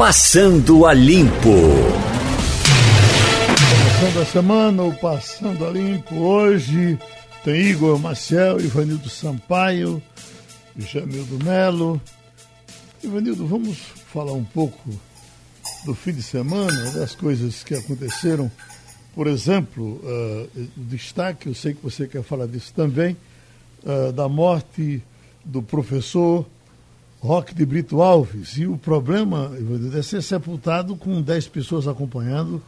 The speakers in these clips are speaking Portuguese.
Passando a Limpo. Começando a semana, o Passando a Limpo. Hoje tem Igor Maciel, Ivanildo Sampaio, Jamildo Melo. Ivanildo, vamos falar um pouco do fim de semana, das coisas que aconteceram. Por exemplo, uh, destaque, eu sei que você quer falar disso também, uh, da morte do professor Roque de Brito Alves. E o problema é ser sepultado com 10 pessoas acompanhando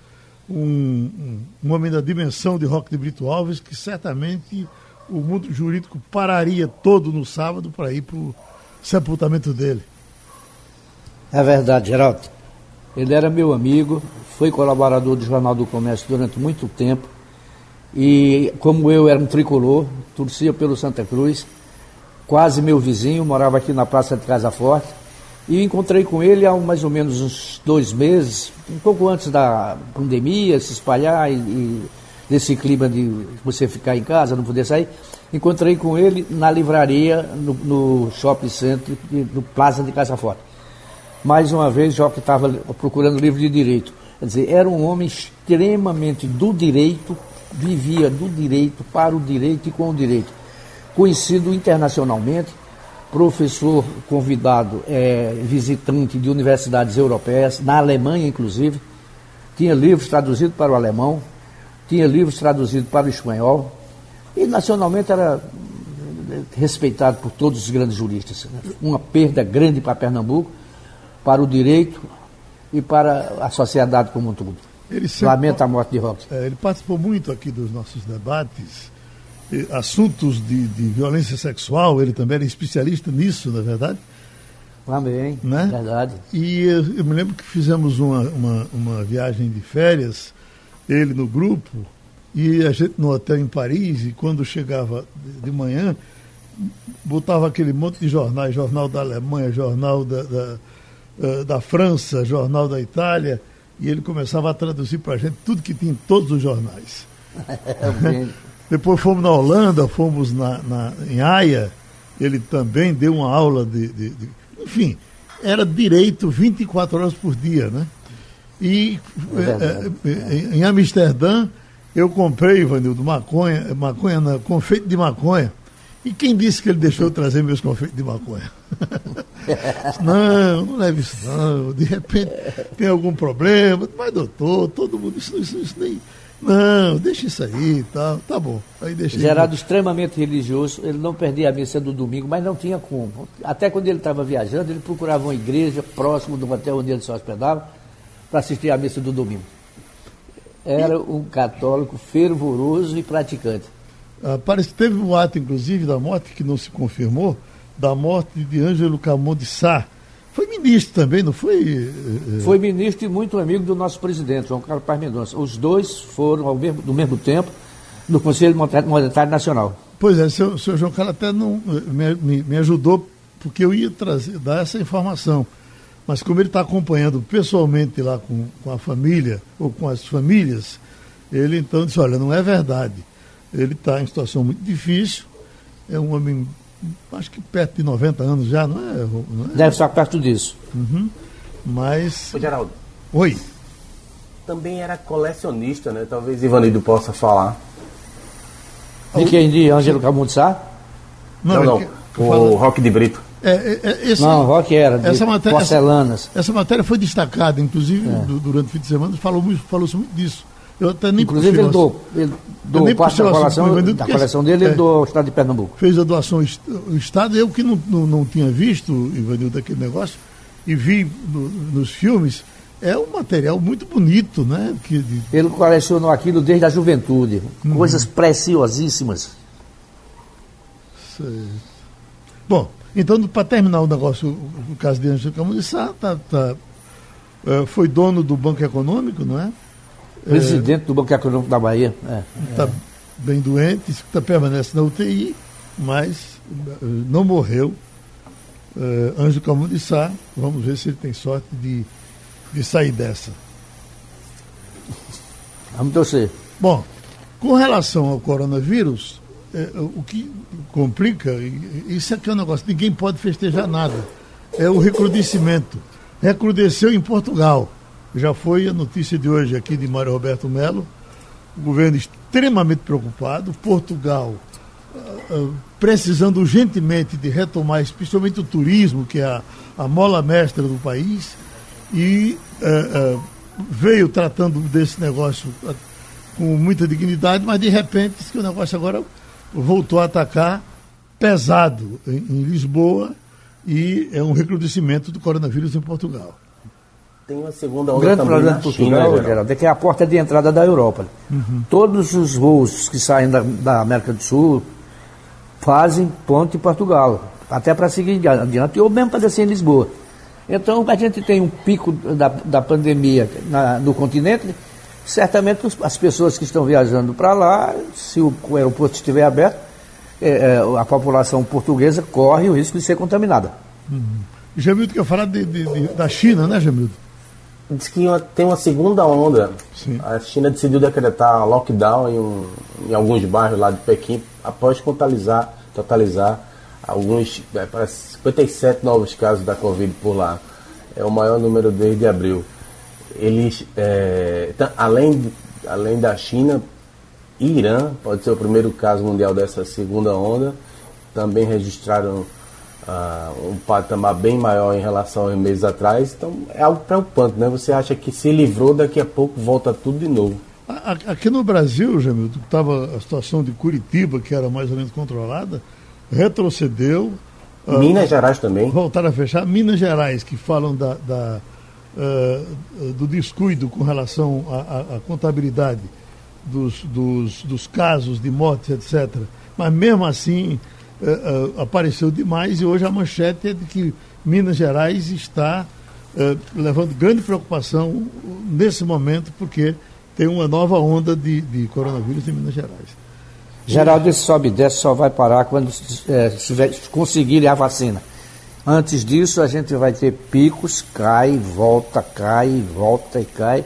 um, um, homem da dimensão de Roque de Brito Alves, que certamente o mundo jurídico pararia todo no sábado para ir para o sepultamento dele. É verdade, Geraldo. Ele era meu amigo, foi colaborador do Jornal do Comércio durante muito tempo. E como eu era um tricolor, torcia pelo Santa Cruz, quase meu vizinho, morava aqui na Praça de Casa Forte. E encontrei com ele há mais ou menos uns dois meses, um pouco antes da pandemia se espalhar e, e desse clima de você ficar em casa, não poder sair. Encontrei com ele na livraria, no, no shopping center, no Plaza de Casa Forte. Mais uma vez, já que estava procurando livro de direito. Quer dizer, era um homem extremamente do direito, vivia do direito, para o direito e com o direito. Conhecido internacionalmente, professor convidado, é, visitante de universidades europeias, na Alemanha inclusive, tinha livros traduzidos para o alemão, tinha livros traduzidos para o espanhol, e nacionalmente era respeitado por todos os grandes juristas. Uma perda grande para Pernambuco, para o direito e para a sociedade como um todo. Ele Lamenta a morte de Roque. É, ele participou muito aqui dos nossos debates assuntos de, de, violência sexual, ele também era especialista nisso, na é verdade? Também, né? verdade. E eu, eu, me lembro que fizemos uma, uma, uma, viagem de férias, ele no grupo, e a gente no hotel em Paris, e quando chegava de, de manhã, botava aquele monte de jornais, jornal da Alemanha, jornal da, da, eh, da França, jornal da Itália, e ele começava a traduzir para a gente tudo que tinha em todos os jornais. É depois fomos na Holanda, fomos na, na, em Haia, ele também deu uma aula de, de, de, Enfim, era direito 24 horas por dia, né? E é, é, em Amsterdã, eu comprei, Ivanildo, maconha, maconha não, confeito de maconha. E quem disse que ele deixou eu trazer meus confeitos de maconha? não, não leve isso não. De repente tem algum problema. Mas, doutor, todo mundo, isso, isso, isso nem não, deixa isso aí e tal. Tá bom. Aí deixa Gerado extremamente religioso, ele não perdia a missa do domingo, mas não tinha como. Até quando ele estava viajando, ele procurava uma igreja próximo do hotel onde ele se hospedava para assistir à missa do domingo. Era um católico fervoroso e praticante. Ah, parece que teve um ato, inclusive, da morte, que não se confirmou, da morte de Ângelo Camon de Sá, foi ministro também, não foi? Eh, eh? Foi ministro e muito amigo do nosso presidente, João Carlos Paz Mendonça. Os dois foram ao mesmo, no mesmo tempo no Conselho Monetário Nacional. Pois é, o senhor, senhor João Carlos até não, me, me, me, ajudou, porque eu ia trazer, dar essa informação. Mas como ele está acompanhando pessoalmente lá com, com a família, ou com as famílias, ele então disse, olha, não é verdade. Ele está em situação muito difícil, é um homem acho que perto de 90 anos já, não é? Não é? Deve estar perto disso. Uhum. Mas. Ô, Geraldo. Oi. Também era colecionista, né? Talvez Ivanildo possa falar. De quem? De Ângelo Camunsá? Não, não. não. O Rock de Brito. É, é, é, esse, não, Rock era, de essa matéria, porcelanas. Essa, essa, matéria foi destacada, inclusive, é. durante o fim de semana, falou falou-se muito disso. Eu até nem Inclusive, ele doou, ele doou parte da coleção, da coleção dele, ele é, doou ao Estado de Pernambuco. Fez a doação ao Estado. Eu que não, não, não tinha visto, Ivanildo, daquele negócio, e vi no, nos filmes, é um material muito bonito, né? Que. Ele colecionou aquilo desde a juventude. Uhum. Coisas preciosíssimas. Sei. Bom, então, para terminar o negócio, o, caso de Ângelo Camus tá, tá, é, foi dono do Banco Econômico, não é? Presidente é, do Banco Econômico da Bahia. Está é. bem doente, está permanece na UTI, mas eh, não morreu. Uh, Anjo Camus de Sá, vamos ver se ele tem sorte de, de sair dessa. Vamos torcer. Bom, com relação ao coronavírus, é, o que complica, isso aqui é um negócio, ninguém pode festejar nada. É o recrudescimento recrudesceu em Portugal. Já foi a notícia de hoje aqui de Mário Roberto Melo. O governo extremamente preocupado. Portugal uh, uh, precisando urgentemente de retomar, especialmente o turismo, que é a, a mola mestra do país. E uh, veio tratando desse negócio com muita dignidade, mas de repente que o negócio agora voltou a atacar pesado em, em Lisboa e é um recrudescimento do coronavírus em Portugal. Tem uma segunda onda o grande problema de Portugal, China, Geraldo, é que é a porta de entrada da Europa. Uhum. Todos os voos que saem da, da, América do Sul fazem ponto em Portugal, até para seguir adiante, ou mesmo para descer em Lisboa. Então, a gente tem um pico da, da pandemia na, no continente, certamente as pessoas que estão viajando para lá, se o, o aeroporto estiver aberto, é, é, a população portuguesa corre o risco de ser contaminada. Uhum. Jamildo quer falar de, de, de, da China, né, Jamildo? Diz que tem uma segunda onda. Sim. A China decidiu decretar lockdown em, um, em, alguns bairros lá de Pequim após totalizar, totalizar alguns, é, 57 novos casos da Covid por lá. É o maior número desde abril. Eles, é, além, além da China, Irã pode ser o primeiro caso mundial dessa segunda onda. Também registraram uh, um patamar bem maior em relação aos meses atrás. Então é algo preocupante, né? Você acha que se livrou, daqui a pouco volta tudo de novo. Aqui no Brasil, Jamilton, estava a situação de Curitiba, que era mais ou menos controlada, retrocedeu. Ah, Minas uh, Gerais também. Voltaram a fechar. Minas Gerais, que falam da, da uh, do descuido com relação à contabilidade dos, dos, dos casos de mortes, etc. Mas mesmo assim uh, apareceu demais e hoje a manchete é de que Minas Gerais está uh, levando grande preocupação nesse momento porque tem uma nova onda de, de coronavírus em Minas Gerais. Geraldo, esse sobe e desce só vai parar quando é, conseguirem a vacina. Antes disso, a gente vai ter picos, cai, volta, cai, volta e cai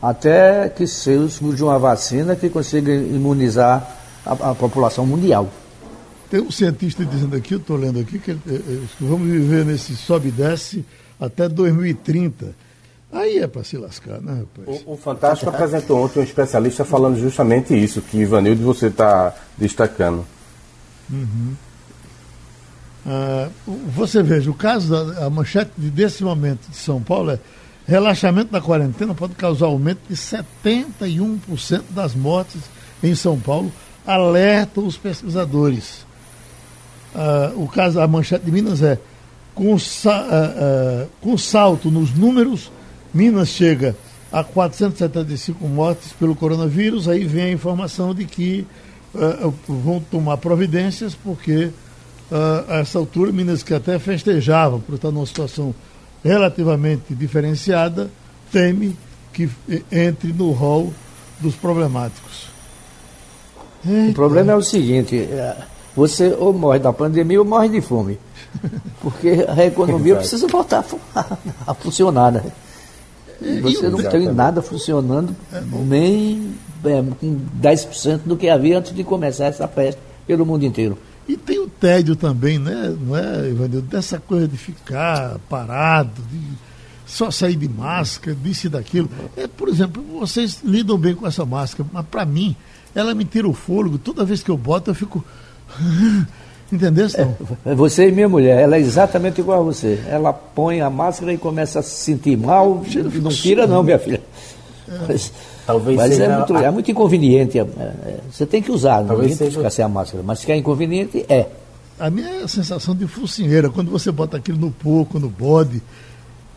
até que surja uma vacina que consiga imunizar a, a população mundial. Tem um cientista dizendo aqui, eu estou lendo aqui, que, que eh, eh, vamos viver nesse sobe e desce até 2030. Aí é para se lascar, né, rapaz? O, o Fantástico apresentou ontem um especialista falando justamente isso, que Ivanildo você está destacando. Uhum. Ah, você veja, o caso da a manchete desse momento de São Paulo é Relaxamento da quarentena pode causar aumento de 71% das mortes em São Paulo, alertam os pesquisadores. Uh, o caso, a manchete de Minas é com, uh, uh, com salto nos números, Minas chega a 475 mortes pelo coronavírus, aí vem a informação de que vão tomar providências, porque a essa altura Minas que até festejava por estar numa situação relativamente diferenciada, teme que entre no rol dos problemáticos. Eita. O problema é o seguinte: é, você ou morre da pandemia ou morre de fome. Porque a economia precisa voltar a, funcionar, né? Você não tem nada funcionando, é nem é, com 10% do que havia antes de começar essa festa pelo mundo inteiro. E tem o tédio também, né? Não é, Ivanildo? Dessa coisa de ficar parado, de só sair de máscara, disso e daquilo. É, por exemplo, vocês lidam bem com essa máscara, mas para mim, ela me tira o fôlego. Toda vez que eu boto, eu fico. Entendeu? É, você e minha mulher, ela é exatamente igual a você. Ela põe a máscara e começa a se sentir mal. Não tira, não, minha filha. É. Talvez mas é muito, a... é muito inconveniente. É, é, você tem que usar, não tem que ficar sem a máscara. Mas se é inconveniente, é. A minha é a sensação de focinheira, quando você bota aquilo no porco, no bode.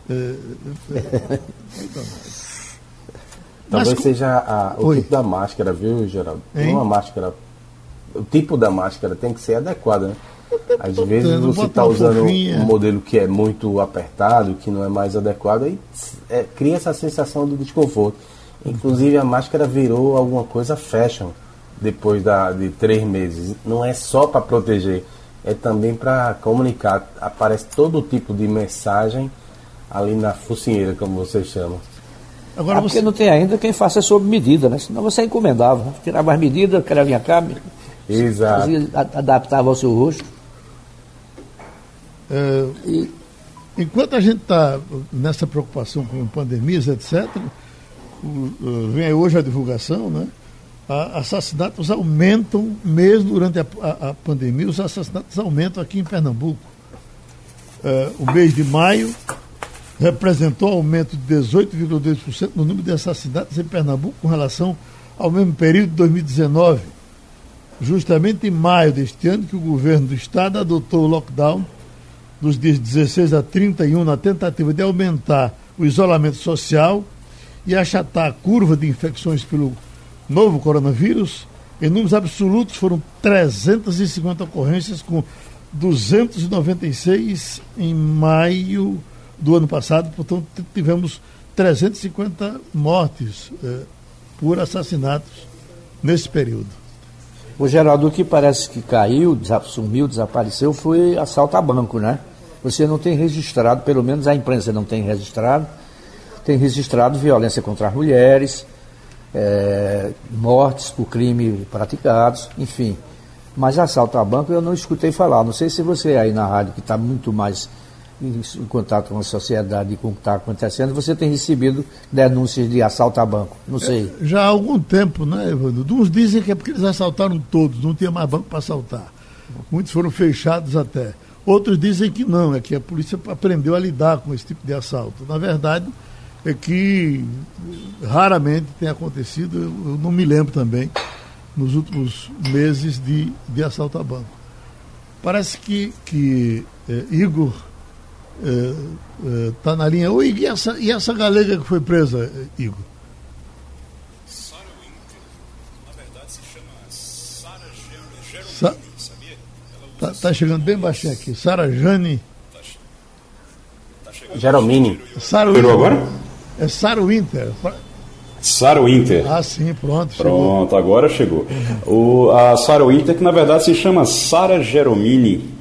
É, é, Talvez seja a, o Oi. tipo da máscara, viu, Geraldo? Tem uma máscara. O tipo da máscara tem que ser adequado, né? Às vezes você está usando fofinha. um modelo que é muito apertado, que não é mais adequado, e é, cria essa sensação de desconforto. Inclusive a máscara virou alguma coisa fashion depois da, de três meses. Não é só para proteger, é também para comunicar. Aparece todo tipo de mensagem ali na focinheira, como vocês chamam. Agora ah, você... porque não tem ainda quem faça sob medida, né? Senão você encomendava. Tirava as medidas, o cara vinha cá, Exato. adaptava ao seu rosto. É, e... enquanto a gente está nessa preocupação com pandemias, etc., o, vem hoje a divulgação, né? A, assassinatos aumentam, mesmo durante a, a, a, pandemia, os assassinatos aumentam aqui em Pernambuco. É, o mês de maio representou aumento de 18,2% no número de assassinatos em Pernambuco com relação ao mesmo período de 2019. Justamente em maio deste ano que o governo do estado adotou o lockdown dos dias 16 a 31 na tentativa de aumentar o isolamento social e achatar a curva de infecções pelo novo coronavírus. Em números absolutos foram 350 ocorrências com 296 em maio do ano passado, portanto tivemos 350 mortes eh, por assassinatos nesse período. O Geraldo, o que parece que caiu, sumiu, desapareceu, foi assalto a banco, né? Você não tem registrado, pelo menos a imprensa não tem registrado, tem registrado violência contra as mulheres, é, mortes por crime praticados, enfim. Mas assalto a banco eu não escutei falar. Não sei se você aí na rádio, que está muito mais em, contato com a sociedade e com o que está acontecendo, você tem recebido denúncias de assalto a banco. Não sei. É, já há algum tempo, né, Evandro? Uns dizem que é porque eles assaltaram todos, não tinha mais banco para assaltar. Muitos foram fechados até. Outros dizem que não, é que a polícia aprendeu a lidar com esse tipo de assalto. Na verdade, é que raramente tem acontecido, eu não me lembro também nos últimos meses de, de assalto a banco. Parece que, que é, Igor está é, é, tá na linha. Oi, e essa, e essa galega que foi presa, Igor? Sara Winter, na verdade se chama Sara Geromini, Sa sabia? Está tá chegando bem baixinho aqui. Sara Jane. Tá, tá Geromini. Sara Winter. agora? É Sara Winter. Sarah Winter. Ah, sim, pronto. Pronto, chegou. agora chegou. O, a Sarah Winter, que na verdade se chama Sara Geromini,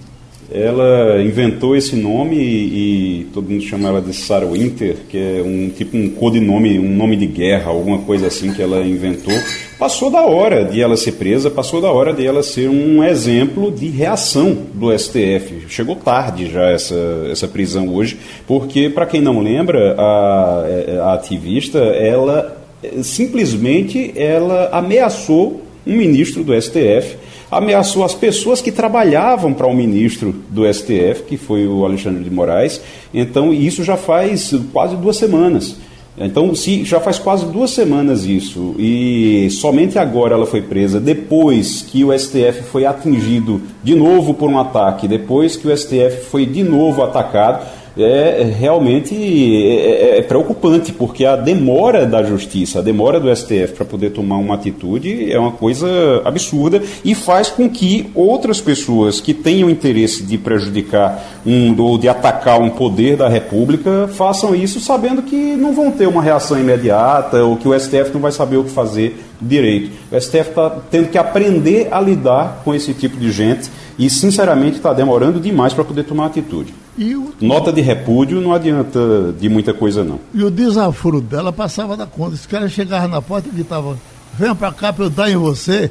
ela inventou esse nome e, e, todo mundo chama ela de Sarah Winter, que é um tipo um codinome, um nome de guerra, alguma coisa assim que ela inventou. Passou da hora de ela ser presa, passou da hora de ela ser um exemplo de reação do STF. Chegou tarde já essa, essa prisão hoje, porque para quem não lembra, a, a ativista, ela simplesmente ela ameaçou um ministro do STF, ameaçou as pessoas que trabalhavam para o um ministro do STF, que foi o Alexandre de Moraes. Então, isso já faz quase duas semanas. Então, se já faz quase duas semanas isso, e somente agora ela foi presa, depois que o STF foi atingido de novo por um ataque, depois que o STF foi de novo atacado, é, é realmente é, é, é, preocupante, porque a demora da justiça, a demora do STF para poder tomar uma atitude é uma coisa absurda e faz com que outras pessoas que tenham interesse de prejudicar um, ou de atacar um poder da República façam isso sabendo que não vão ter uma reação imediata ou que o STF não vai saber o que fazer direito. O STF está tendo que aprender a lidar com esse tipo de gente e, sinceramente, está demorando demais para poder tomar atitude. O... Nota de repúdio não adianta de muita coisa, não. E o desaforo dela passava da conta. Esse cara chegava na porta e gritava: Venha para cá para eu dar em você.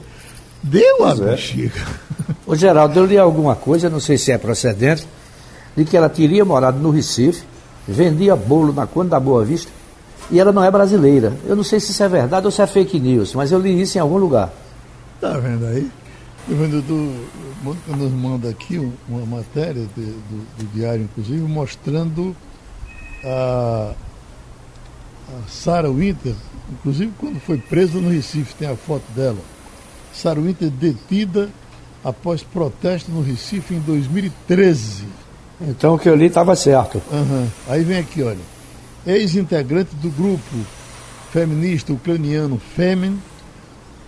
Deu a é. bexiga. Ô Geraldo, eu li alguma coisa, não sei se é procedente, de que ela teria morado no Recife, vendia bolo na conta da Boa Vista e ela não é brasileira. Eu não sei se isso é verdade ou se é fake news, mas eu li isso em algum lugar. Tá vendo aí? O vendedor nos manda aqui uma matéria de, do, do, diário, inclusive, mostrando a, a Sarah Winter, inclusive quando foi presa no Recife, tem a foto dela. Sarah Winter detida após protesto no Recife em 2013. Então o que eu li estava certo. Uhum. Aí vem aqui, olha. Ex-integrante do grupo feminista ucraniano Femin,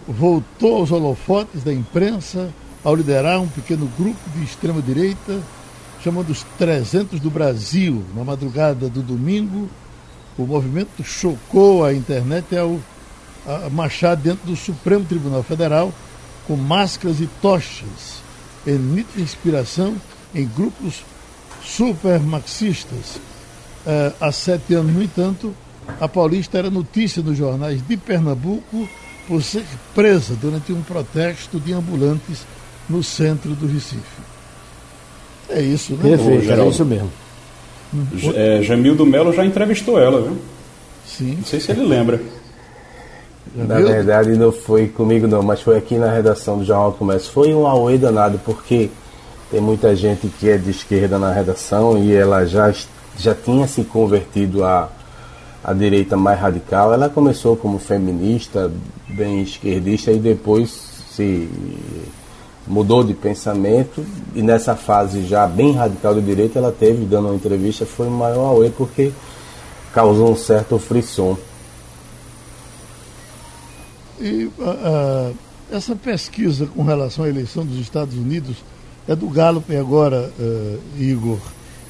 voltou aos holofotes da imprensa ao liderar um pequeno grupo de extrema-direita, chamando os 300 do Brasil. Na madrugada do domingo, o movimento chocou a internet ao marchar dentro do Supremo Tribunal Federal com máscaras e tochas, em inspiração em grupos super marxistas. Uh, há sete anos, no entanto, a Paulista era notícia nos jornais de Pernambuco por ser presa durante um protesto de ambulantes no centro do Recife. É isso, né? Perfeito, é isso mesmo. É, Jamildo Melo já entrevistou ela, viu? Sim. Não sei se ele lembra. Na verdade não foi comigo não, mas foi aqui na redação do Jornal do Comércio. Foi um auê danado, porque tem muita gente que é de esquerda na redação e ela já, já tinha se convertido à, à direita mais radical. Ela começou como feminista, bem esquerdista, e depois se mudou de pensamento e nessa fase já bem radical de direita ela teve, dando uma entrevista, foi o maior auê porque causou um certo frisson. E uh, essa pesquisa com relação à eleição dos Estados Unidos é do Gallup agora, uh, Igor.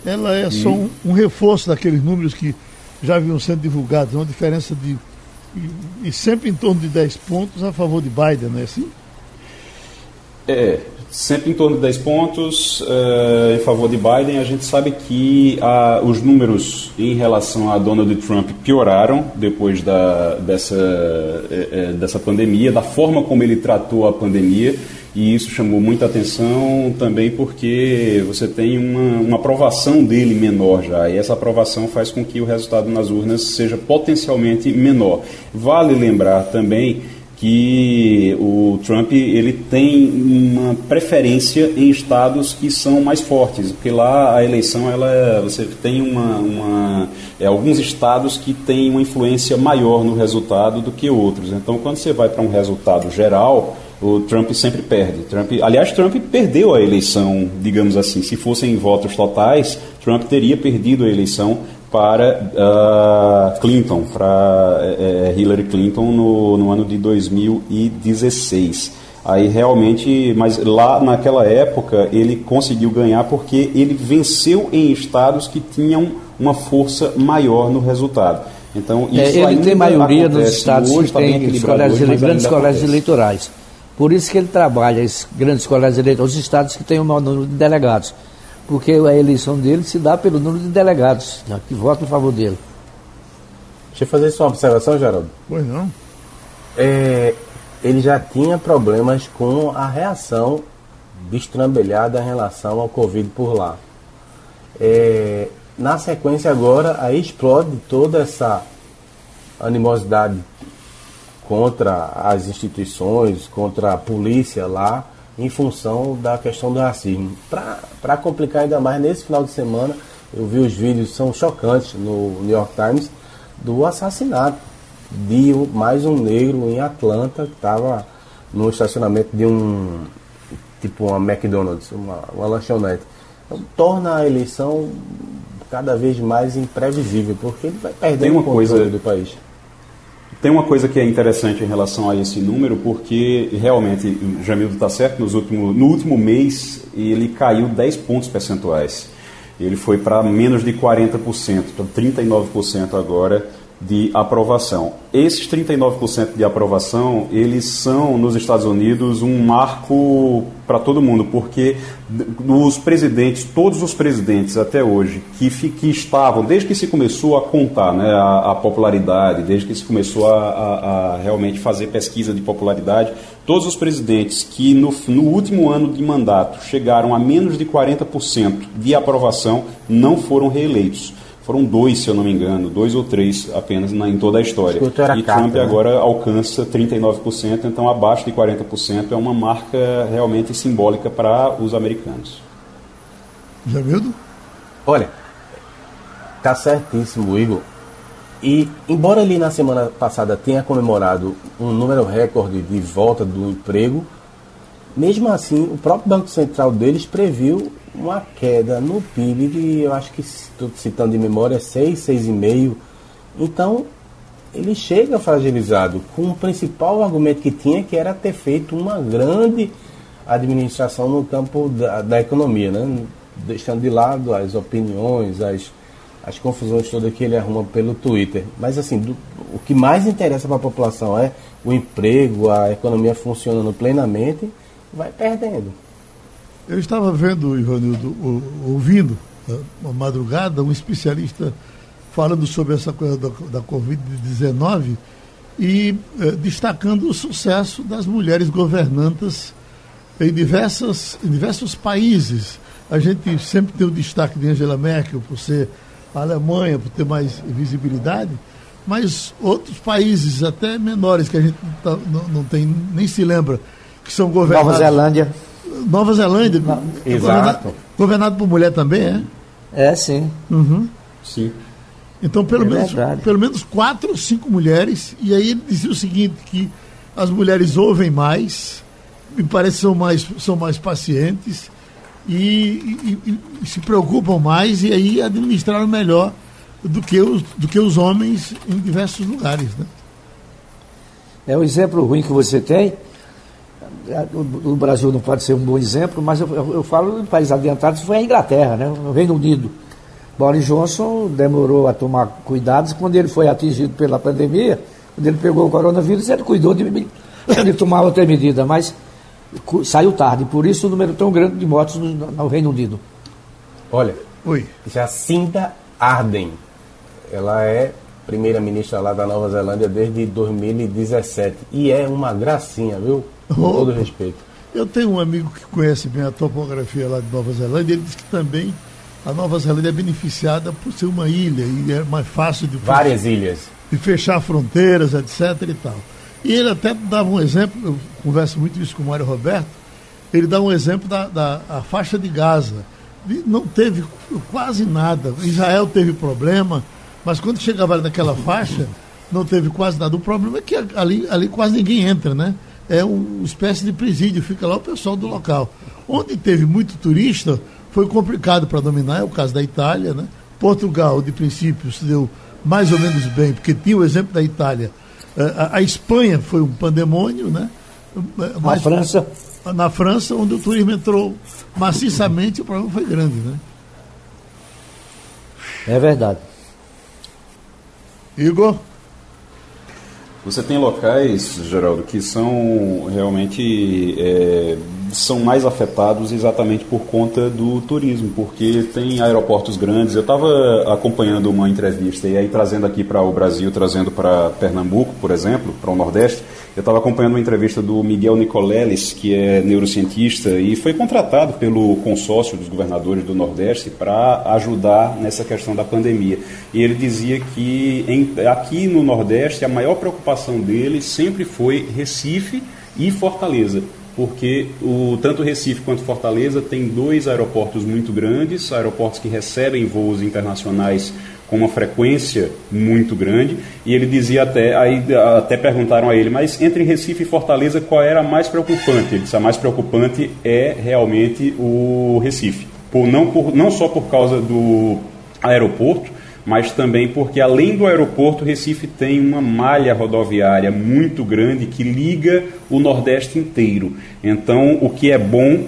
Ela é só um, um, reforço daqueles números que já haviam sendo divulgados, uma diferença de. E sempre em torno de 10 pontos a favor de Biden, não é assim? É, sempre em torno de 10 pontos uh, em favor de Biden. A gente sabe que uh, os números em relação a Donald Trump pioraram depois da, dessa, uh, dessa pandemia, da forma como ele tratou a pandemia. E isso chamou muita atenção também porque você tem uma, uma aprovação dele menor já. E essa aprovação faz com que o resultado nas urnas seja potencialmente menor. Vale lembrar também que o Trump ele tem uma preferência em estados que são mais fortes, porque lá a eleição ela você tem uma, uma é, alguns estados que têm uma influência maior no resultado do que outros. Então, quando você vai para um resultado geral, o Trump sempre perde. Trump, aliás, Trump perdeu a eleição, digamos assim. Se fossem votos totais, Trump teria perdido a eleição para uh, Clinton, para uh, Hillary Clinton no, no ano de 2016. Aí realmente, mas lá naquela época ele conseguiu ganhar porque ele venceu em estados que tinham uma força maior no resultado. Então, é, isso é, ele tem maioria nos estados hoje, que tem colégios, grandes colégios eleitorais. Por isso que ele trabalha esses grandes colégios eleitorais, os estados que têm o maior número de delegados porque a eleição dele se dá pelo número de delegados né, que votam em favor dele. Deixa eu fazer só uma observação, Geraldo. Pois não. É, ele já tinha problemas com a reação destrambelhada em relação ao Covid por lá. É, na sequência agora, aí explode toda essa animosidade contra as instituições, contra a polícia lá, em função da questão do racismo. Para complicar ainda mais, nesse final de semana, eu vi os vídeos, são chocantes no New York Times, do assassinato de mais um negro em Atlanta, que estava no estacionamento de um, tipo uma McDonald's, uma, uma lanchonete. Então, torna a eleição cada vez mais imprevisível, porque ele vai perder o controle coisa, do país. Tem uma coisa que é interessante em relação a esse número, porque realmente o Jamildo está certo, nos último, no último mês ele caiu 10 pontos percentuais. Ele foi para menos de 40%, para 39% agora de aprovação. Esses 39% de aprovação, eles são nos Estados Unidos um marco para todo mundo, porque os presidentes, todos os presidentes até hoje, que, que estavam, desde que se começou a contar né, a, a popularidade, desde que se começou a, a, a, realmente fazer pesquisa de popularidade, todos os presidentes que no, no último ano de mandato chegaram a menos de 40% de aprovação não foram reeleitos. Foram dois, se eu não me engano, dois ou três apenas na, em toda a história. E Trump né? agora alcança 39%, então abaixo de 40% é uma marca realmente simbólica para os americanos. Já viu? Olha, tá certíssimo, Igor. E embora ele na semana passada tenha comemorado um número recorde de volta do emprego, mesmo assim o próprio Banco Central deles previu uma queda no PIB de, eu acho que estou citando de memória, 6, 6,5. Então, ele chega fragilizado com o principal argumento que tinha, que era ter feito uma grande administração no campo da, da economia, né? deixando de lado as opiniões, as, as confusões todas que ele arruma pelo Twitter. Mas assim, do, o que mais interessa para a população é o emprego, a economia funcionando plenamente, vai perdendo. Eu estava vendo, Ivanildo, ouvindo, uma madrugada, um especialista falando sobre essa coisa da, da Covid-19 e eh, destacando o sucesso das mulheres governantas em, diversas, em diversos países. A gente sempre tem o destaque de Angela Merkel por ser Alemanha por ter mais visibilidade, mas outros países até menores que a gente não, não tem nem se lembra que são governados. Nova Zelândia. Nova Zelândia. Não, exato. Governado, governado, por mulher também, é? É, sim. Uhum. Sim. Então, pelo, é menos, pelo menos quatro ou cinco mulheres, e aí ele dizia o seguinte, que as mulheres ouvem mais, me parece que são mais, são mais pacientes e, e, e, se preocupam mais e aí administraram melhor do que os, do que os homens em diversos lugares. Né? É um exemplo ruim que você tem. O Brasil não pode ser um bom exemplo, mas eu, eu, eu falo em países adiantados, foi a Inglaterra, né? o Reino Unido. Boris Johnson demorou a tomar cuidados quando ele foi atingido pela pandemia, quando ele pegou o coronavírus, ele cuidou de, de tomar outra medida, mas saiu tarde, por isso o número tão grande de mortes no, no Reino Unido. Olha, Oi. Jacinda Arden, ela é primeira-ministra lá da Nova Zelândia desde 2017 e é uma gracinha, viu? Com oh, todo respeito. Eu tenho um amigo que conhece bem a topografia lá de Nova Zelândia, ele disse que também a Nova Zelândia é beneficiada por ser uma ilha e é mais fácil de várias fechar, ilhas de fechar fronteiras, etc. e tal. E ele até dava um exemplo, eu converso muito isso com o Mário Roberto, ele dá um exemplo da, da a faixa de Gaza. Não teve quase nada. Israel teve problema, mas quando chegava naquela faixa, não teve quase nada. O problema é que ali, ali quase ninguém entra, né? É uma espécie de presídio, fica lá o pessoal do local. Onde teve muito turista, foi complicado para dominar, é o caso da Itália, né? Portugal, de princípio, se deu mais ou menos bem, porque tinha o exemplo da Itália. Eh, a, a Espanha foi um pandemônio, né? Eh, mas, a França? Na França, onde o turismo entrou maciçamente, o problema foi grande, né? É verdade. Igor? Você tem locais, Geraldo, que são realmente é, são mais afetados exatamente por conta do turismo, porque tem aeroportos grandes. Eu estava acompanhando uma entrevista e aí trazendo aqui para o Brasil, trazendo para Pernambuco, por exemplo, para o Nordeste, eu estava acompanhando uma entrevista do Miguel Nicoleles, que é neurocientista e foi contratado pelo consórcio dos governadores do Nordeste para ajudar nessa questão da pandemia. E ele dizia que em, aqui no Nordeste a maior preocupação dele sempre foi Recife e Fortaleza porque o, tanto Recife quanto Fortaleza tem dois aeroportos muito grandes, aeroportos que recebem voos internacionais com uma frequência muito grande, e ele dizia até, aí até perguntaram a ele, mas entre Recife e Fortaleza qual era a mais preocupante? Ele disse, a mais preocupante é realmente o Recife, por, não, por, não só por causa do aeroporto, mas também porque além do aeroporto, Recife tem uma malha rodoviária muito grande que liga o Nordeste inteiro. Então, o que é bom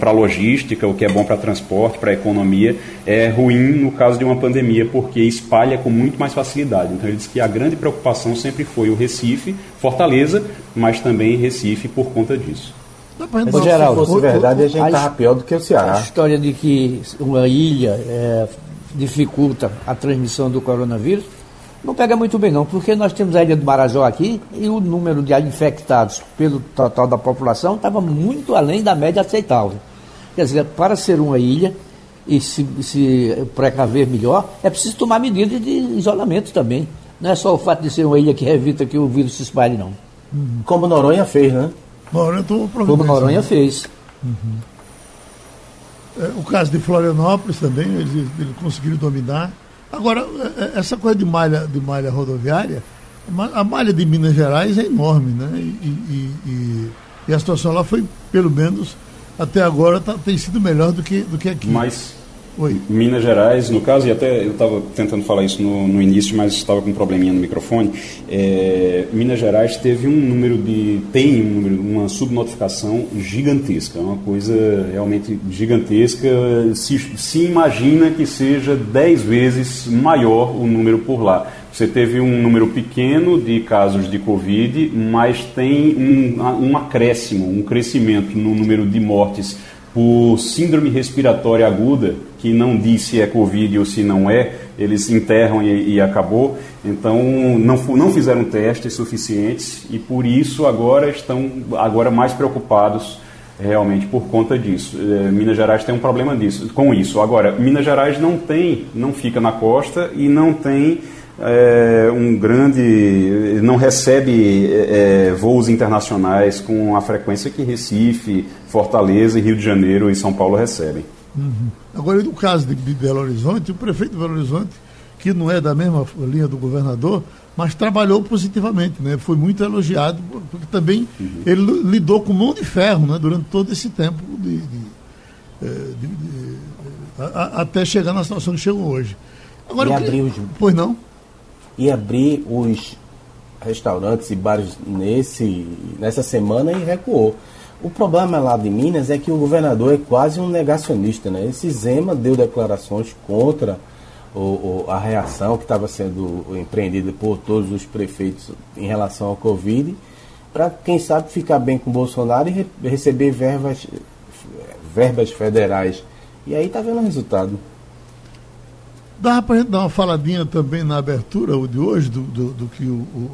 para a logística, o que é bom para transporte, para a economia, é ruim no caso de uma pandemia, porque espalha com muito mais facilidade. Então, ele diz que a grande preocupação sempre foi o Recife, Fortaleza, mas também Recife por conta disso. Mas, Geraldo, se fosse verdade, a gente estava pior do que o Ceará. A história de que uma ilha é, dificulta a transmissão do coronavírus, não pega muito bem não, porque nós temos a ilha do Marajó aqui e o número de infectados pelo total da população estava muito além da média aceitável. Quer dizer, para ser uma ilha e se, se precaver melhor, é preciso tomar medidas de isolamento também. Não é só o fato de ser uma ilha que evita que o vírus se espalhe, não. Como Noronha fez, né? Noronha Como Noronha fez. Uhum. É, o caso de Florianópolis também, eles, eles conseguiram dominar. Agora, é, é, essa coisa de malha, de malha rodoviária, a malha de Minas Gerais é enorme, né? E, e, e, e a situação lá foi, pelo menos, até agora, tá, tem sido melhor do que, do que aqui. Mas Oi. Minas Gerais, no caso, e até eu estava tentando falar isso no, no início, mas estava com um probleminha no microfone. É, Minas Gerais teve um número de. tem um número, uma subnotificação gigantesca, uma coisa realmente gigantesca. Se, se imagina que seja 10 vezes maior o número por lá. Você teve um número pequeno de casos de Covid, mas tem um, um acréscimo, um crescimento no número de mortes por síndrome respiratória aguda, que não diz se é Covid ou se não é, eles enterram e, e acabou. Então não, não fizeram testes suficientes e por isso agora estão agora mais preocupados realmente por conta disso. É, Minas Gerais tem um problema disso, com isso. Agora, Minas Gerais não tem, não fica na costa e não tem é, um grande, não recebe é, voos internacionais com a frequência que Recife, Fortaleza, Rio de Janeiro e São Paulo recebem. Uhum. Agora, no caso de Belo Horizonte, o prefeito de Belo Horizonte, que não é da mesma linha do governador, mas trabalhou positivamente, né? Foi muito elogiado, porque também uhum. ele lidou com mão de ferro, né? Durante todo esse tempo de, de, de, de a, até chegar na situação que chegou hoje. Agora, e abrir os... Pois não? E abrir os restaurantes e bares nesse, nessa semana e recuou. O problema lá de Minas é que o governador é quase um negacionista, né? Esse Zema deu declarações contra o, o, a reação que estava sendo empreendida por todos os prefeitos em relação ao Covid, para, quem sabe, ficar bem com o Bolsonaro e re, receber verbas, verbas federais. E aí está vendo o resultado. Dá para a gente dar uma faladinha também na abertura de hoje do, do, do que o, o,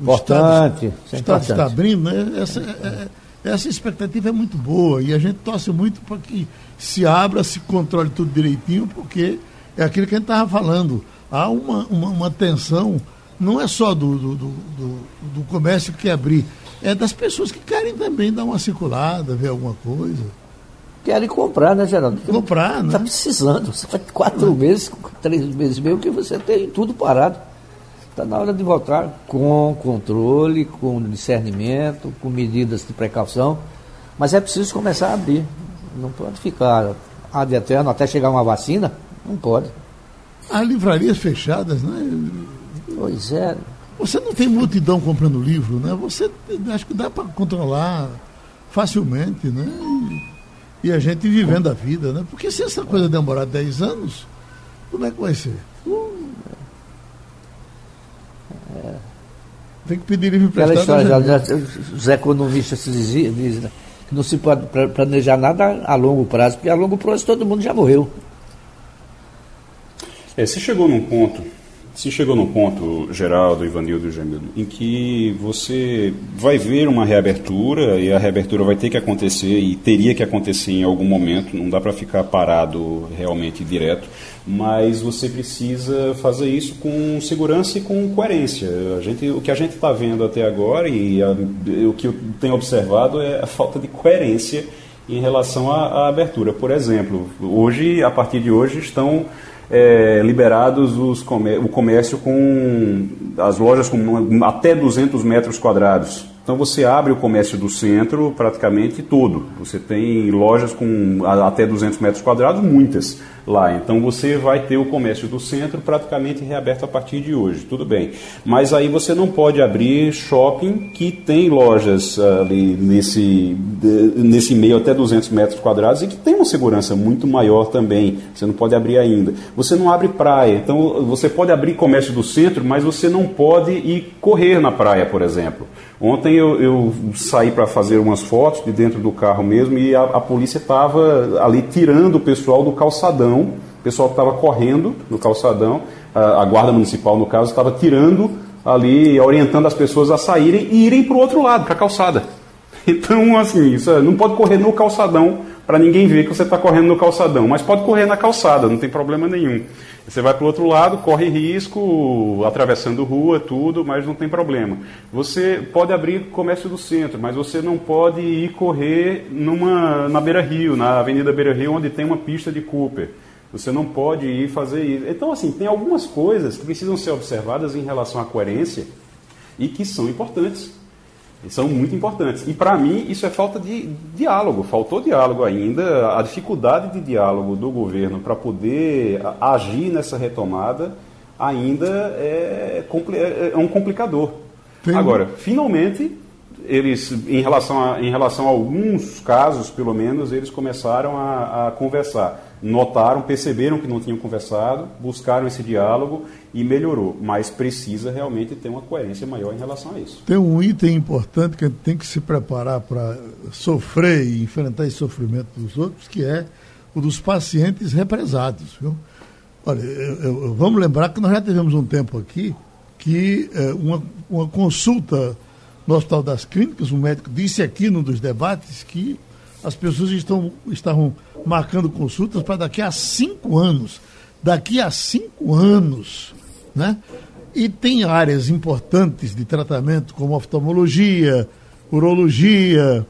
o importante, Estado, é Estado está abrindo, né? Essa, é, é, essa expectativa é muito boa e a gente torce muito para que se abra, se controle tudo direitinho, porque é aquilo que a gente estava falando. Há uma, uma, uma, tensão, não é só do, do, do, do, comércio que quer abrir, é das pessoas que querem também dar uma circulada, ver alguma coisa. Querem comprar, né, Geraldo? comprar, né? Está precisando. Você faz quatro é. meses, três meses meio que você tem tudo parado. Está na hora de voltar com controle, com discernimento, com medidas de precaução. Mas é preciso começar a abrir. Não pode ficar ad eterno até chegar uma vacina. Não pode. Há livrarias fechadas, né? Pois é. Você não tem multidão comprando livro, né? Você acho que dá para controlar facilmente, né? E, e, a gente vivendo a vida, né? Porque se essa coisa demorar 10 anos, como é que vai ser? É. Tem que pedir livro emprestado. Aquela história, já, já, os economistas dizem, dizem né? que não se pode planejar nada a longo prazo, porque a longo prazo todo mundo já morreu. É, se chegou num ponto, se chegou num ponto, Geraldo, Ivanildo e Jamildo, em que você vai ver uma reabertura e a reabertura vai ter que acontecer e teria que acontecer em algum momento, não dá para ficar parado realmente direto, mas você precisa fazer isso com segurança e com coerência. A gente, o que a gente está vendo até agora e a, o que eu tenho observado é a falta de coerência em relação à, à abertura. Por exemplo, hoje, a partir de hoje, estão é, liberados os o comércio com as lojas com até 200 metros quadrados. Então você abre o comércio do centro praticamente todo. Você tem lojas com até 200 metros quadrados, muitas lá. Então você vai ter o comércio do centro praticamente reaberto a partir de hoje, tudo bem. Mas aí você não pode abrir shopping que tem lojas ali nesse, nesse meio até 200 metros quadrados e que tem uma segurança muito maior também. Você não pode abrir ainda. Você não abre praia. Então você pode abrir comércio do centro, mas você não pode ir correr na praia, por exemplo. Ontem eu, eu saí para fazer umas fotos de dentro do carro mesmo e a, a polícia estava ali tirando o pessoal do calçadão, o pessoal estava correndo no calçadão, a, a guarda municipal no caso estava tirando ali, orientando as pessoas a saírem e irem para o outro lado, para a calçada. Então, assim, isso, é, não pode correr no calçadão para ninguém ver que você está correndo no calçadão, mas pode correr na calçada, não tem problema nenhum. Você vai para o outro lado, corre risco, atravessando rua, tudo, mas não tem problema. Você pode abrir comércio do centro, mas você não pode ir correr numa, na Beira Rio, na Avenida Beira Rio, onde tem uma pista de Cooper. Você não pode ir fazer isso. Então, assim, tem algumas coisas que precisam ser observadas em relação à coerência e que são importantes são muito importantes. E para mim isso é falta de diálogo, faltou diálogo ainda, a dificuldade de diálogo do governo para poder agir nessa retomada ainda é, é, é um complicador. Tem... Agora, finalmente, eles, em relação, a, em relação a alguns casos, pelo menos, eles começaram a, a conversar notaram, perceberam que não tinham conversado, buscaram esse diálogo e melhorou. Mas precisa realmente ter uma coerência maior em relação a isso. Tem um item importante que a gente tem que se preparar para sofrer e enfrentar esse sofrimento dos outros, que é o dos pacientes represados. Viu? Olha, eu, eu, vamos lembrar que nós já tivemos um tempo aqui que é, uma, uma consulta no Hospital das Clínicas, um médico disse aqui num dos debates que as pessoas estão, estavam marcando consultas para daqui a cinco anos. Daqui a cinco anos, né? E tem áreas importantes de tratamento, como oftalmologia, urologia,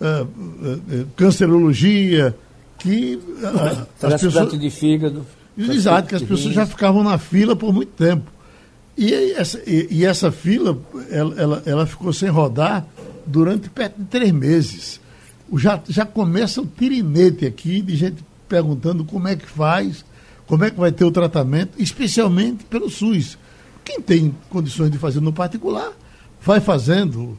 uh, uh, uh, cancerologia, que as pessoas de fígado. Exato, que as pessoas já ficavam na fila por muito tempo. E essa, e, e essa fila, ela, ela, ela, ficou sem rodar durante perto de três meses. Já, já começa o tirinete aqui de gente perguntando como é que faz, como é que vai ter o tratamento, especialmente pelo SUS. Quem tem condições de fazer no particular, vai fazendo,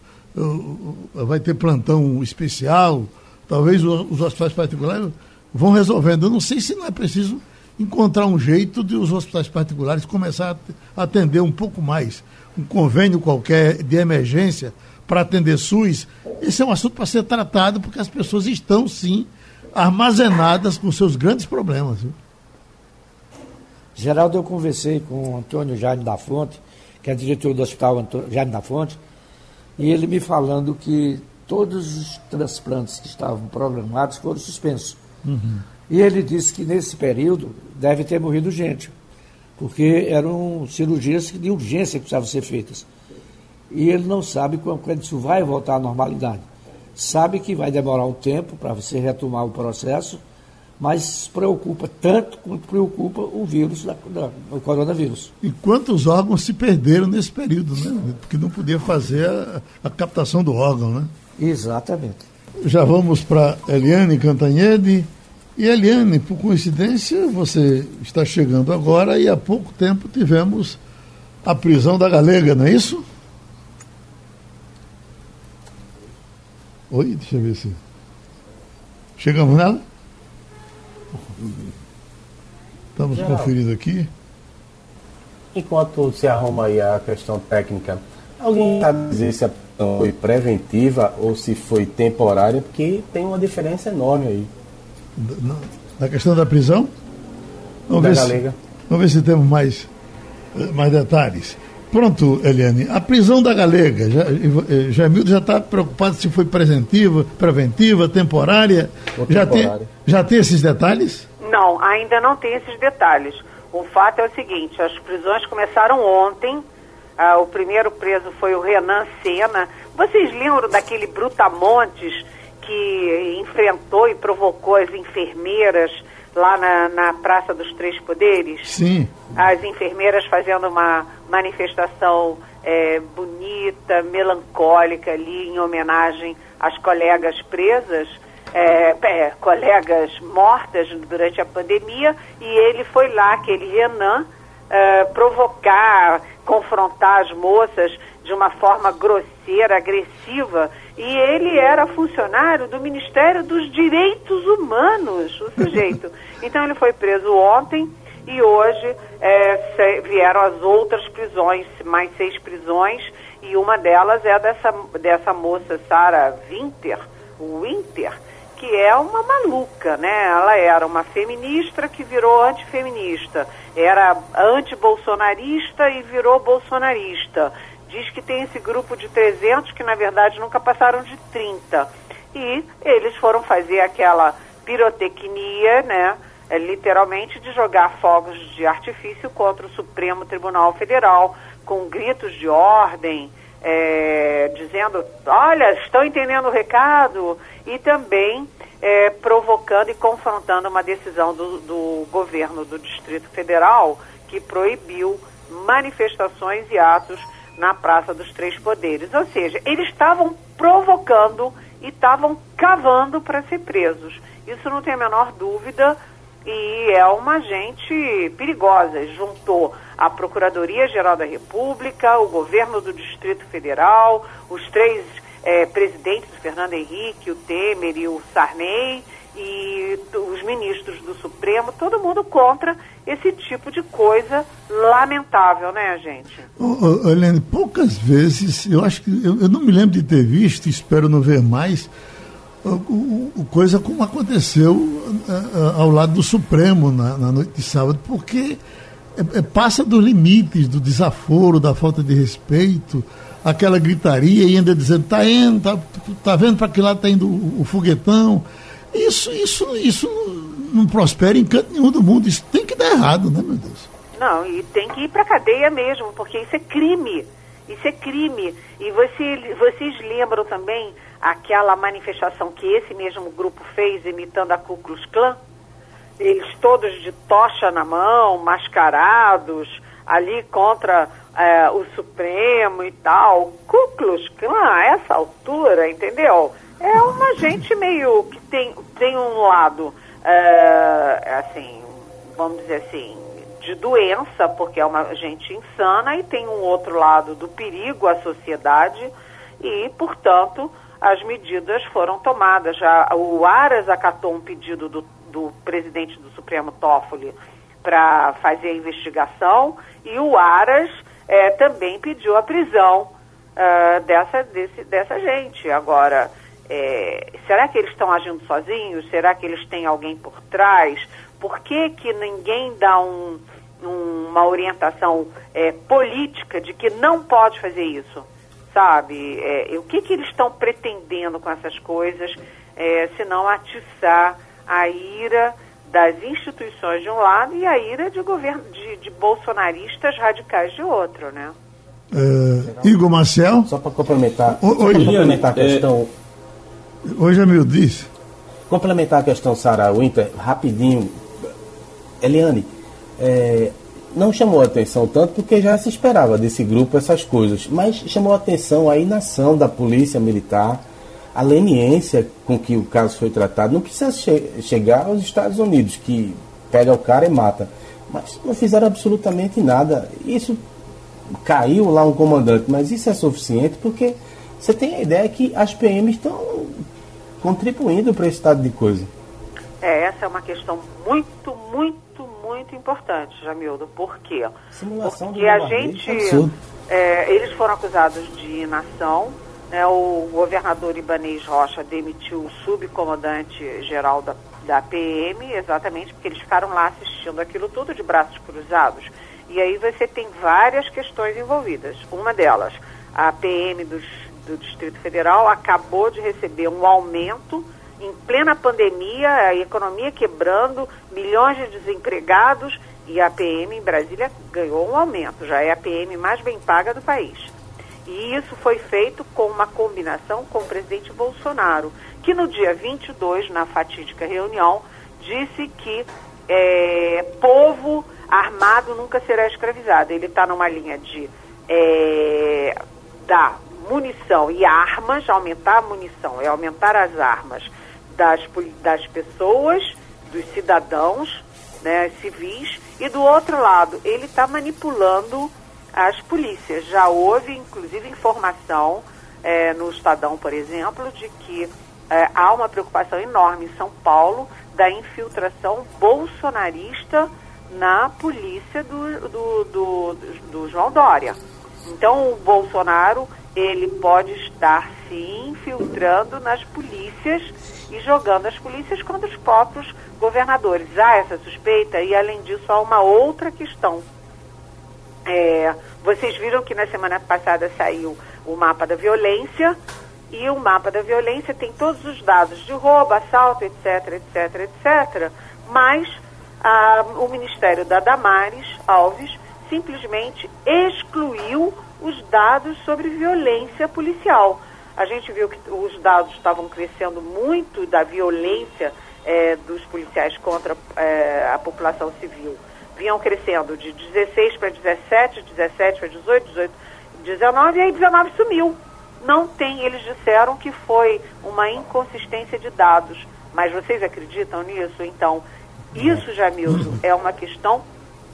vai ter plantão especial, talvez os hospitais particulares vão resolvendo. Eu não sei se não é preciso encontrar um jeito de os hospitais particulares começar a atender um pouco mais. Um convênio qualquer de emergência para atender SUS. Esse é um assunto para ser tratado, porque as pessoas estão, sim, armazenadas com seus grandes problemas. Viu? Geraldo, eu conversei com o Antônio Jaime da Fonte, que é diretor do Hospital Jaime da Fonte, e ele me falando que todos os transplantes que estavam programados foram suspensos. Uhum. E ele disse que nesse período deve ter morrido gente, porque eram cirurgias de urgência que precisavam ser feitas. E ele não sabe quando isso vai voltar à normalidade. Sabe que vai demorar um tempo para você retomar o processo, mas preocupa tanto quanto preocupa o vírus, da, da, o coronavírus. E quantos órgãos se perderam nesse período, né? Porque não podia fazer a, a captação do órgão, né? Exatamente. Já vamos para Eliane Cantanhede. E Eliane, por coincidência, você está chegando agora e há pouco tempo tivemos a prisão da Galega, não é isso? Oi, deixa eu ver se. Chegamos nela? Estamos Geral. conferindo aqui. Enquanto se arruma aí a questão técnica, alguém sabe dizer se a foi preventiva ou se foi temporária? Porque tem uma diferença enorme aí. Na questão da prisão? Vamos, ver se, vamos ver se temos mais, mais detalhes. Pronto, Eliane. A prisão da Galega, já, Jamildo já está preocupado se foi preventiva, preventiva, temporária. Já tem, já tem esses detalhes? Não, ainda não tem esses detalhes. O fato é o seguinte, as prisões começaram ontem, ah, o primeiro preso foi o Renan Sena. Vocês lembram daquele Brutamontes que enfrentou e provocou as enfermeiras lá na, na Praça dos Três Poderes? Sim. As enfermeiras fazendo uma manifestação é, bonita, melancólica ali em homenagem às colegas presas. É, é, colegas mortas durante a pandemia e ele foi lá, aquele Renan, é, provocar, confrontar as moças de uma forma grosseira, agressiva, e ele era funcionário do Ministério dos Direitos Humanos, o sujeito. Então ele foi preso ontem e hoje é, vieram as outras prisões, mais seis prisões, e uma delas é dessa, dessa moça, Sara Winter, Winter, que é uma maluca, né? Ela era uma feminista que virou antifeminista, era anti-bolsonarista e virou bolsonarista. Diz que tem esse grupo de 300 que na verdade nunca passaram de 30. E eles foram fazer aquela pirotecnia, né? É, literalmente de jogar fogos de artifício contra o Supremo Tribunal Federal, com gritos de ordem, é, dizendo, olha, estão entendendo o recado, e também é, provocando e confrontando uma decisão do, do governo do Distrito Federal que proibiu manifestações e atos na Praça dos Três Poderes. Ou seja, eles estavam provocando e estavam cavando para ser presos. Isso não tem a menor dúvida e é uma gente perigosa. Juntou a Procuradoria-Geral da República, o governo do Distrito Federal, os três é, presidentes, o Fernando Henrique, o Temer e o Sarney, e os ministros do Supremo, todo mundo contra esse tipo de coisa lamentável, né, gente? Helene, poucas vezes, eu acho que, eu, eu, não me lembro de ter visto, espero não ver mais, o, o, coisa como aconteceu ao lado do Supremo na, na noite de sábado, porque é, é, passa dos limites do desaforo, da falta de respeito, aquela gritaria e ainda dizendo, tá indo, tá, tá vendo para que lado está indo o, o, foguetão. Isso, isso, isso não, prospera em canto nenhum do mundo. Isso tem que dar errado, né, meu Deus? Não, e tem que ir para cadeia mesmo, porque isso é crime. Isso é crime. E você, vocês lembram também aquela manifestação que esse mesmo grupo fez imitando a Ku Klux Klan? Eles todos de tocha na mão, mascarados, ali contra é, o Supremo e tal. Ku Klux Klan, a essa altura, entendeu? É uma gente meio que tem, tem um lado, é, assim, vamos dizer assim, de doença, porque é uma gente insana, e tem um outro lado do perigo à sociedade, e, portanto, as medidas foram tomadas. Já o Aras acatou um pedido do, do presidente do Supremo Toffoli para fazer a investigação, e o Aras é, também pediu a prisão uh, dessa, desse, dessa gente. Agora, é, será que eles estão agindo sozinhos? Será que eles têm alguém por trás? Por que, que ninguém dá um, uma orientação é, política de que não pode fazer isso, sabe? É, o que, que eles estão pretendendo com essas coisas, é, se não atiçar a ira das instituições de um lado e a ira de, governo, de, de bolsonaristas radicais de outro, né? Uh, Igor Marcel? Só para complementar, o, só complementar a questão. Hoje é meu disse. Complementar a questão, Sara Winter, rapidinho. Eliane, é, não chamou atenção tanto porque já se esperava desse grupo essas coisas, mas chamou atenção a inação da polícia militar, a leniência com que o caso foi tratado. Não precisa che chegar aos Estados Unidos, que pega o cara e mata, mas não fizeram absolutamente nada. Isso caiu lá um comandante, mas isso é suficiente porque você tem a ideia que as PMs estão contribuindo para esse estado de coisa. É, essa é uma questão muito, muito, muito importante, Jamildo. Por quê? Simulação Porque a gente. É, eles foram acusados de inação. Né, o governador Ibanês Rocha demitiu o subcomandante geral da, da PM, exatamente porque eles ficaram lá assistindo aquilo tudo de braços cruzados. E aí você tem várias questões envolvidas. Uma delas, a PM dos, do Distrito Federal acabou de receber um aumento em plena pandemia, a economia quebrando, milhões de desempregados e a PM em Brasília ganhou um aumento, já é a PM mais bem paga do país. E isso foi feito com uma combinação com o presidente Bolsonaro, que no dia 22, na fatídica reunião, disse que é, povo armado nunca será escravizado. Ele está numa linha de é, dar munição e armas, aumentar a munição, é aumentar as armas das, das pessoas, dos cidadãos né, civis, e do outro lado, ele está manipulando as polícias. Já houve, inclusive, informação é, no Estadão, por exemplo, de que é, há uma preocupação enorme em São Paulo da infiltração bolsonarista na polícia do, do, do, do João Dória. Então, o Bolsonaro ele pode estar se infiltrando nas polícias e jogando as polícias contra os próprios governadores. Há essa suspeita e, além disso, há uma outra questão. É, vocês viram que na semana passada saiu o mapa da violência e o mapa da violência tem todos os dados de roubo, assalto, etc, etc, etc, mas ah, o Ministério da Damares Alves simplesmente excluiu os dados sobre violência policial. A gente viu que os dados estavam crescendo muito da violência é, dos policiais contra é, a população civil. Vinham crescendo de 16 para 17, 17 para 18, 18, 19 e aí 19 sumiu. Não tem, eles disseram que foi uma inconsistência de dados. Mas vocês acreditam nisso? Então, isso, Jamilson, é uma questão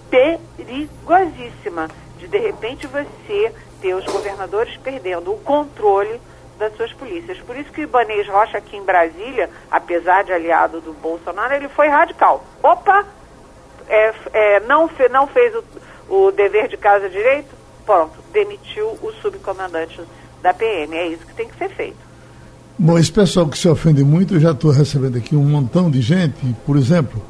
perigosíssima de de repente você ter os governadores perdendo o controle das suas polícias. Por isso que o Ibanez Rocha aqui em Brasília, apesar de aliado do Bolsonaro, ele foi radical. Opa, é, é, não, fe, não fez o, o dever de casa direito? Pronto, demitiu o subcomandante da PM. É isso que tem que ser feito. Bom, esse pessoal que se ofende muito, eu já estou recebendo aqui um montão de gente, por exemplo,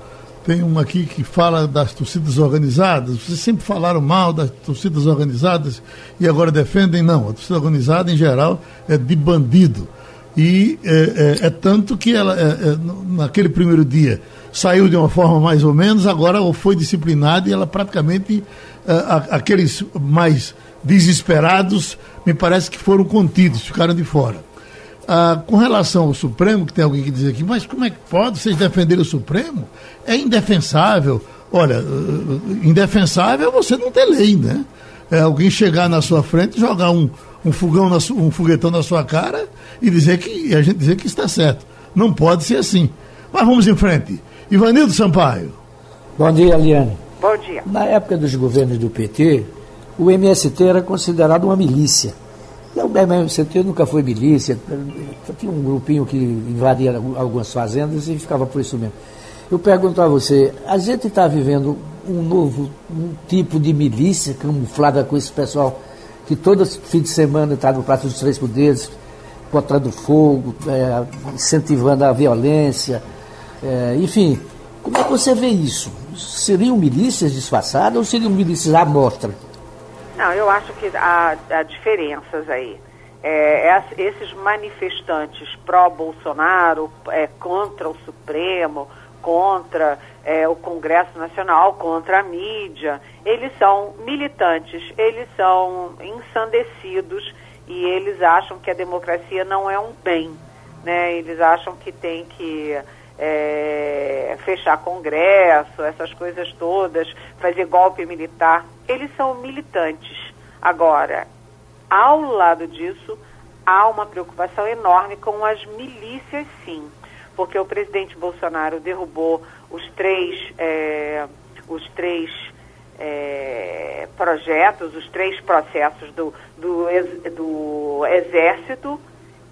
tem uma aqui que fala das torcidas organizadas. Vocês sempre falaram mal das torcidas organizadas e agora defendem? Não, a torcida organizada, em geral, é de bandido. E é, é, é tanto que ela, é, é naquele primeiro dia, saiu de uma forma mais ou menos, agora foi disciplinada e ela praticamente, é, aqueles mais desesperados, me parece que foram contidos, ficaram de fora. Ah, com relação ao Supremo, que tem alguém que diz aqui, mas como é que pode vocês defenderem o Supremo? É indefensável. Olha, eh, eh, indefensável é você não ter lei, né? É alguém chegar na sua frente, jogar um, um fogão, na, um foguetão na sua cara e dizer que e a gente dizer que está certo. Não pode ser assim. Mas vamos em frente. Ivanildo Sampaio. Bom dia, Eliane. Bom dia. Na época dos governos do PT, o MST era considerado uma milícia o MST nunca foi milícia, tinha um grupinho que invadia algumas fazendas e ficava por isso mesmo. Eu pergunto a você, a gente está vivendo um novo um tipo de milícia camuflada com esse pessoal que todo fim de semana está no Prato dos Três Poderes, botando fogo, é, incentivando a violência, é, enfim. Como é que você vê isso? Seriam milícias disfarçadas ou seriam milícias à mostra? Não, eu acho que há, há diferenças aí. É, esses manifestantes pró-Bolsonaro, é, contra o Supremo, contra é, o Congresso Nacional, contra a mídia, eles são militantes, eles são ensandecidos e eles acham que a democracia não é um bem. Né? Eles acham que tem que é, fechar Congresso, essas coisas todas, fazer golpe militar. Eles são militantes. Agora, ao lado disso, há uma preocupação enorme com as milícias, sim, porque o presidente Bolsonaro derrubou os três, é, os três é, projetos, os três processos do, do, do Exército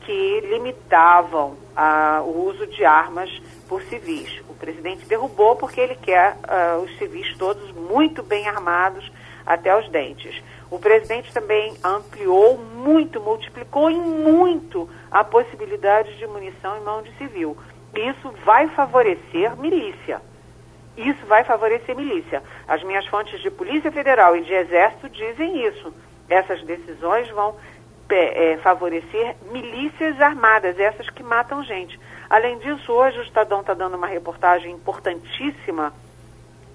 que limitavam a, o uso de armas por civis. O presidente derrubou porque ele quer uh, os civis todos muito bem armados até os dentes. O presidente também ampliou muito, multiplicou em muito a possibilidade de munição em mão de civil. Isso vai favorecer milícia. Isso vai favorecer milícia. As minhas fontes de Polícia Federal e de Exército dizem isso. Essas decisões vão é, favorecer milícias armadas, essas que matam gente. Além disso, hoje o Estadão está dando uma reportagem importantíssima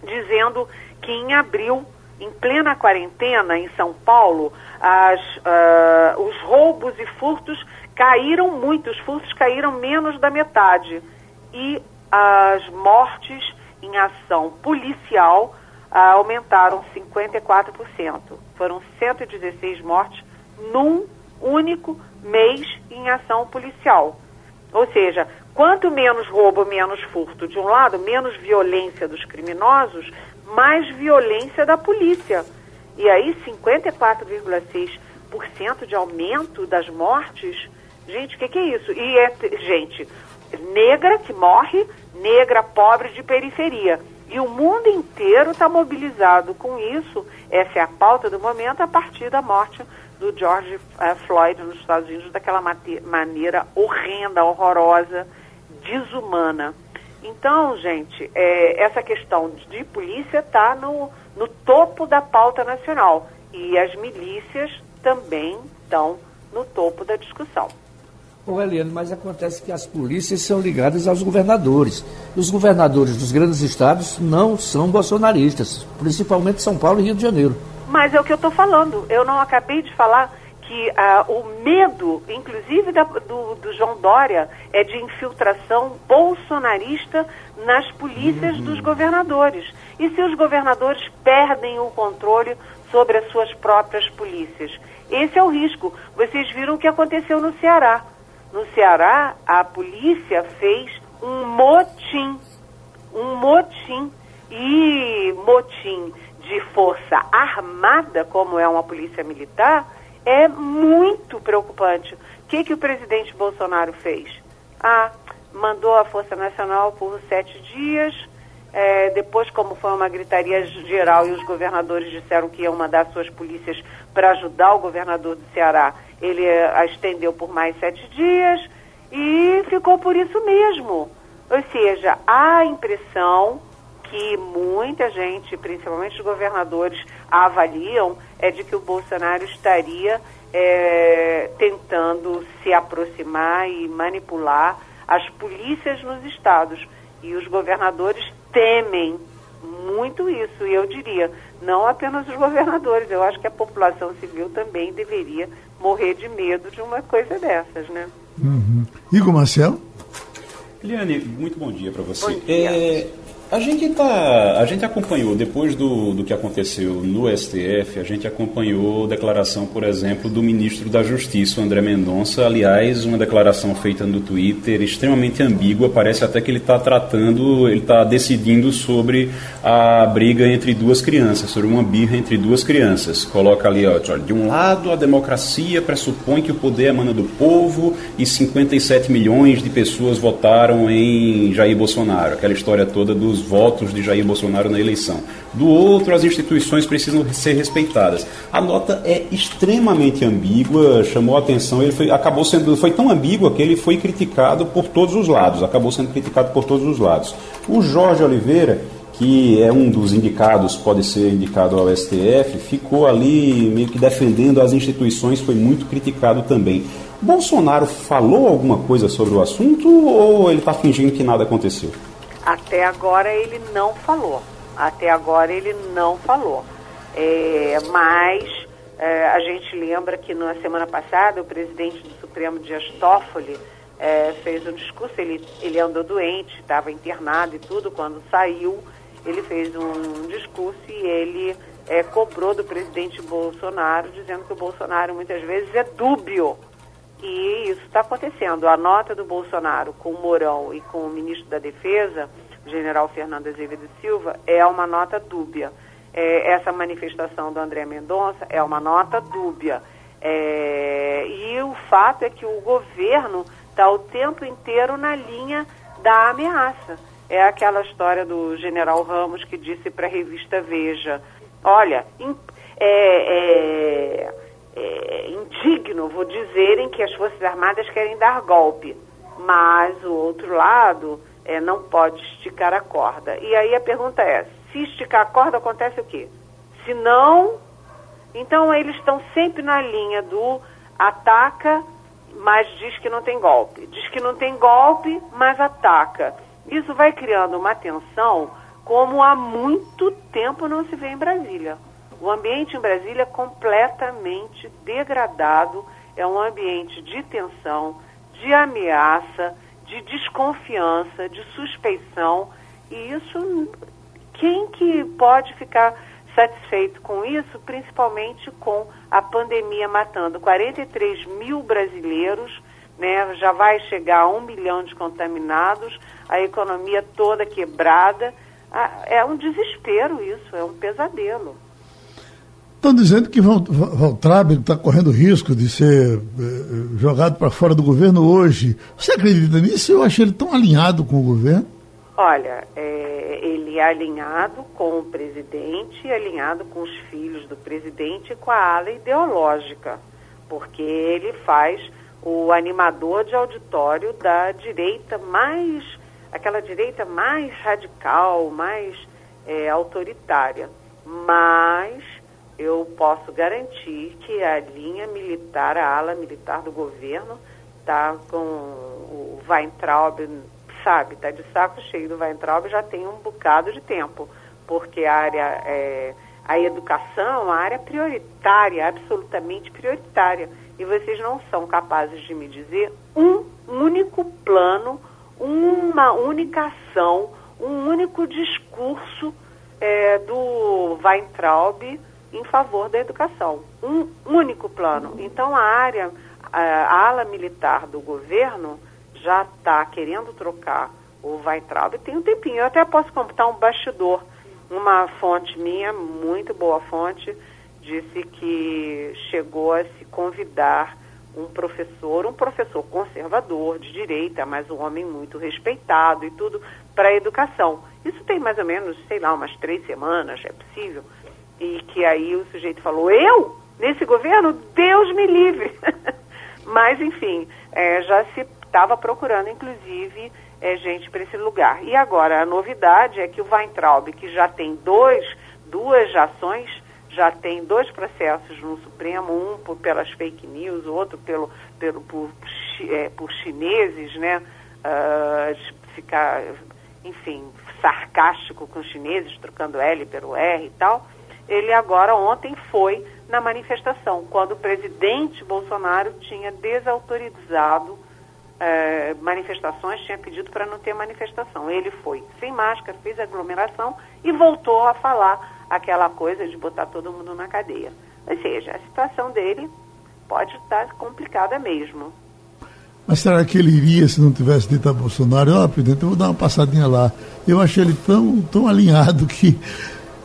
dizendo que em abril, em plena quarentena em São Paulo, as, uh, os roubos e furtos caíram muito, os furtos caíram menos da metade. E as mortes em ação policial uh, aumentaram 54%. Foram 116 mortes num único mês em ação policial. Ou seja, quanto menos roubo, menos furto de um lado, menos violência dos criminosos, mais violência da polícia. E aí 54,6% de aumento das mortes. Gente, o que, que é isso? E é gente negra que morre, negra pobre de periferia. E o mundo inteiro está mobilizado com isso. Essa é a pauta do momento a partir da morte do George uh, Floyd nos Estados Unidos daquela maneira horrenda, horrorosa, desumana. Então, gente, é, essa questão de polícia está no, no topo da pauta nacional e as milícias também estão no topo da discussão. Ô Eliane, mas acontece que as polícias são ligadas aos governadores. E os governadores dos grandes estados não são bolsonaristas, principalmente São Paulo e Rio de Janeiro. Mas é o que eu estou falando. Eu não acabei de falar que ah, o medo, inclusive da, do, do, João Dória, é de infiltração bolsonarista nas polícias uhum. dos governadores. E se os governadores perdem o controle sobre as suas próprias polícias? Esse é o risco. Vocês viram o que aconteceu no Ceará. No Ceará, a polícia fez um motim. Um motim. E motim de força armada, como é uma polícia militar, é muito preocupante. O que, que o presidente Bolsonaro fez? Ah, mandou a Força Nacional por sete dias. É, depois, como foi uma gritaria geral e os governadores disseram que iam mandar suas polícias para ajudar o governador do Ceará, ele é, a estendeu por mais sete dias e ficou por isso mesmo. Ou seja, há a impressão que muita gente, principalmente os governadores, avaliam é de que o Bolsonaro estaria é, tentando se aproximar e manipular as polícias nos estados. E os governadores temem muito isso. E eu diria, não apenas os governadores, eu acho que a população civil também deveria morrer de medo de uma coisa dessas, né? Uhum. Igor Marcelo? Eliane, muito bom dia para você. Bom dia. É, a gente, tá, a gente acompanhou, depois do, do que aconteceu no STF, a gente acompanhou declaração, por exemplo, do ministro da Justiça, André Mendonça. Aliás, uma declaração feita no Twitter extremamente ambígua. Parece até que ele está tratando, ele está decidindo sobre a briga entre duas crianças, sobre uma birra entre duas crianças. Coloca ali, ó, de um lado, a democracia pressupõe que o poder emana do povo e 57 milhões de pessoas votaram em Jair Bolsonaro. Aquela história toda dos os votos de Jair Bolsonaro na eleição. Do outro, as instituições precisam ser respeitadas. A nota é extremamente ambígua, chamou a atenção, ele foi, acabou sendo, foi tão ambígua que ele foi criticado por todos os lados, acabou sendo criticado por todos os lados. O Jorge Oliveira, que é um dos indicados, pode ser indicado ao STF, ficou ali meio que defendendo as instituições, foi muito criticado também. Bolsonaro falou alguma coisa sobre o assunto ou ele está fingindo que nada aconteceu? Até agora ele não falou. Até agora ele não falou. É, mas é, a gente lembra que na semana passada o presidente do Supremo, Dias Toffoli, é, fez um discurso. Ele, ele andou doente, estava internado e tudo. Quando saiu, ele fez um discurso e ele é, cobrou do presidente Bolsonaro, dizendo que o Bolsonaro muitas vezes é dúbio e isso está acontecendo. A nota do Bolsonaro com o Mourão e com o ministro da Defesa, o general Fernando Azevedo Silva, é uma nota dúbia. É, essa manifestação do André Mendonça é uma nota dúbia. É, e o fato é que o governo está o tempo inteiro na linha da ameaça. É aquela história do general Ramos que disse para a revista Veja: olha, é, é é, indigno, vou dizer, em que as Forças Armadas querem dar golpe, mas o outro lado é, não pode esticar a corda. E aí a pergunta é: se esticar a corda, acontece o quê? Se não, então eles estão sempre na linha do ataca, mas diz que não tem golpe. Diz que não tem golpe, mas ataca. Isso vai criando uma tensão como há muito tempo não se vê em Brasília. O ambiente em Brasília é completamente degradado, é um ambiente de tensão, de ameaça, de desconfiança, de suspeição, e isso, quem que pode ficar satisfeito com isso, principalmente com a pandemia matando 43 mil brasileiros, né, já vai chegar a um milhão de contaminados, a economia toda quebrada. Ah, é um desespero isso, é um pesadelo. Estão dizendo que Valtrabe está correndo risco de ser eh, jogado para fora do governo hoje. Você acredita nisso? Eu achei ele tão alinhado com o governo. Olha, é, ele é alinhado com o presidente, alinhado com os filhos do presidente e com a ala ideológica, porque ele faz o animador de auditório da direita mais, aquela direita mais radical, mais é, autoritária. Mas eu posso garantir que a linha militar, a ala militar do governo, está com o Weintraub, sabe, está de saco cheio do Weintraub já tem um bocado de tempo, porque a área, é, a educação, é a área prioritária, absolutamente prioritária, e vocês não são capazes de me dizer um único plano, uma única ação, um único discurso é, do Weintraub em favor da educação. Um único plano. Então, a área, a ala militar do governo já está querendo trocar o Weintraub tem um tempinho. Eu até posso computar um bastidor. Uma fonte minha, muito boa fonte, disse que chegou a se convidar um professor, um professor conservador, de direita, mas um homem muito respeitado e tudo, para a educação. Isso tem mais ou menos, sei lá, umas três semanas, é possível. E que aí o sujeito falou, eu? Nesse governo? Deus me livre. Mas, enfim, é, já se estava procurando, inclusive, é, gente para esse lugar. E agora, a novidade é que o Weintraub, que já tem dois, duas ações, já tem dois processos no Supremo, um por, pelas fake news, outro pelo, pelo, por, é, por chineses, né? Uh, ficar, enfim, sarcástico com os chineses, trocando L pelo R e tal. Ele agora, ontem, foi na manifestação, quando o presidente Bolsonaro tinha desautorizado é, manifestações, tinha pedido para não ter manifestação. Ele foi sem máscara, fez aglomeração e voltou a falar aquela coisa de botar todo mundo na cadeia. Ou seja, a situação dele pode estar complicada mesmo. Mas será que ele iria se não tivesse dito a Bolsonaro, ó, oh, presidente, eu vou dar uma passadinha lá. Eu achei ele tão, tão alinhado que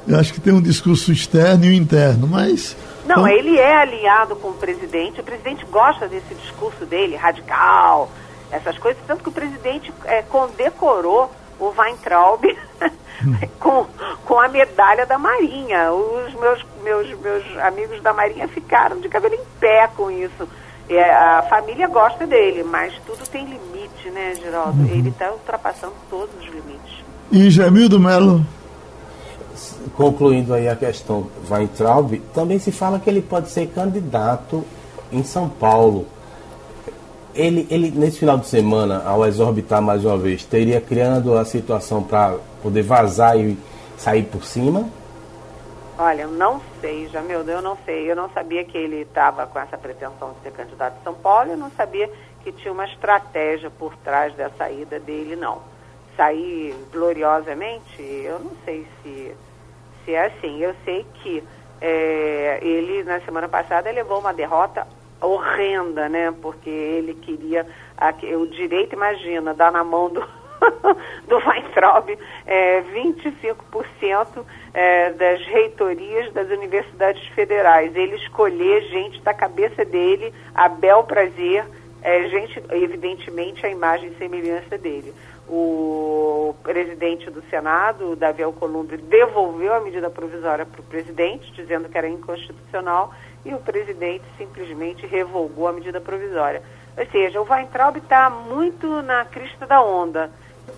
eu acho que tem um discurso externo e um interno, mas não, ele é alinhado com o presidente, o presidente gosta desse discurso dele, radical, essas coisas, tanto que o presidente é, condecorou o Weintraub com, com a medalha da Marinha. Os meus, meus, meus amigos da Marinha ficaram de cabelo em pé com isso. É, a família gosta dele, mas tudo tem limite, né, Geraldo? Uhum. Ele está ultrapassando todos os limites. E Jamildo Melo? Concluindo aí a questão Weintraub, também se fala que ele pode ser candidato em São Paulo. Ele, ele nesse final de semana, ao exorbitar mais uma vez, teria criando a situação para poder vazar e sair por cima? Olha, eu não sei, Jamildo, eu não sei. Eu não sabia que ele estava com essa pretensão de ser candidato em São Paulo, eu não sabia que tinha uma estratégia por trás dessa ida dele, não. Sair gloriosamente, eu não sei se se é assim. Eu sei que é, ele, na semana passada, levou uma derrota horrenda, né? Porque ele queria. A, o direito, imagina, dar na mão do, do Weintraub é, 25% é, das reitorias das universidades federais. Ele escolher gente da cabeça dele, a bel prazer, é, gente, evidentemente, a imagem e semelhança dele o presidente do Senado, Davi Alcolumbre, devolveu a medida provisória para o presidente, dizendo que era inconstitucional, e o presidente simplesmente revogou a medida provisória. Ou seja, o Weintraub está muito na crista da onda.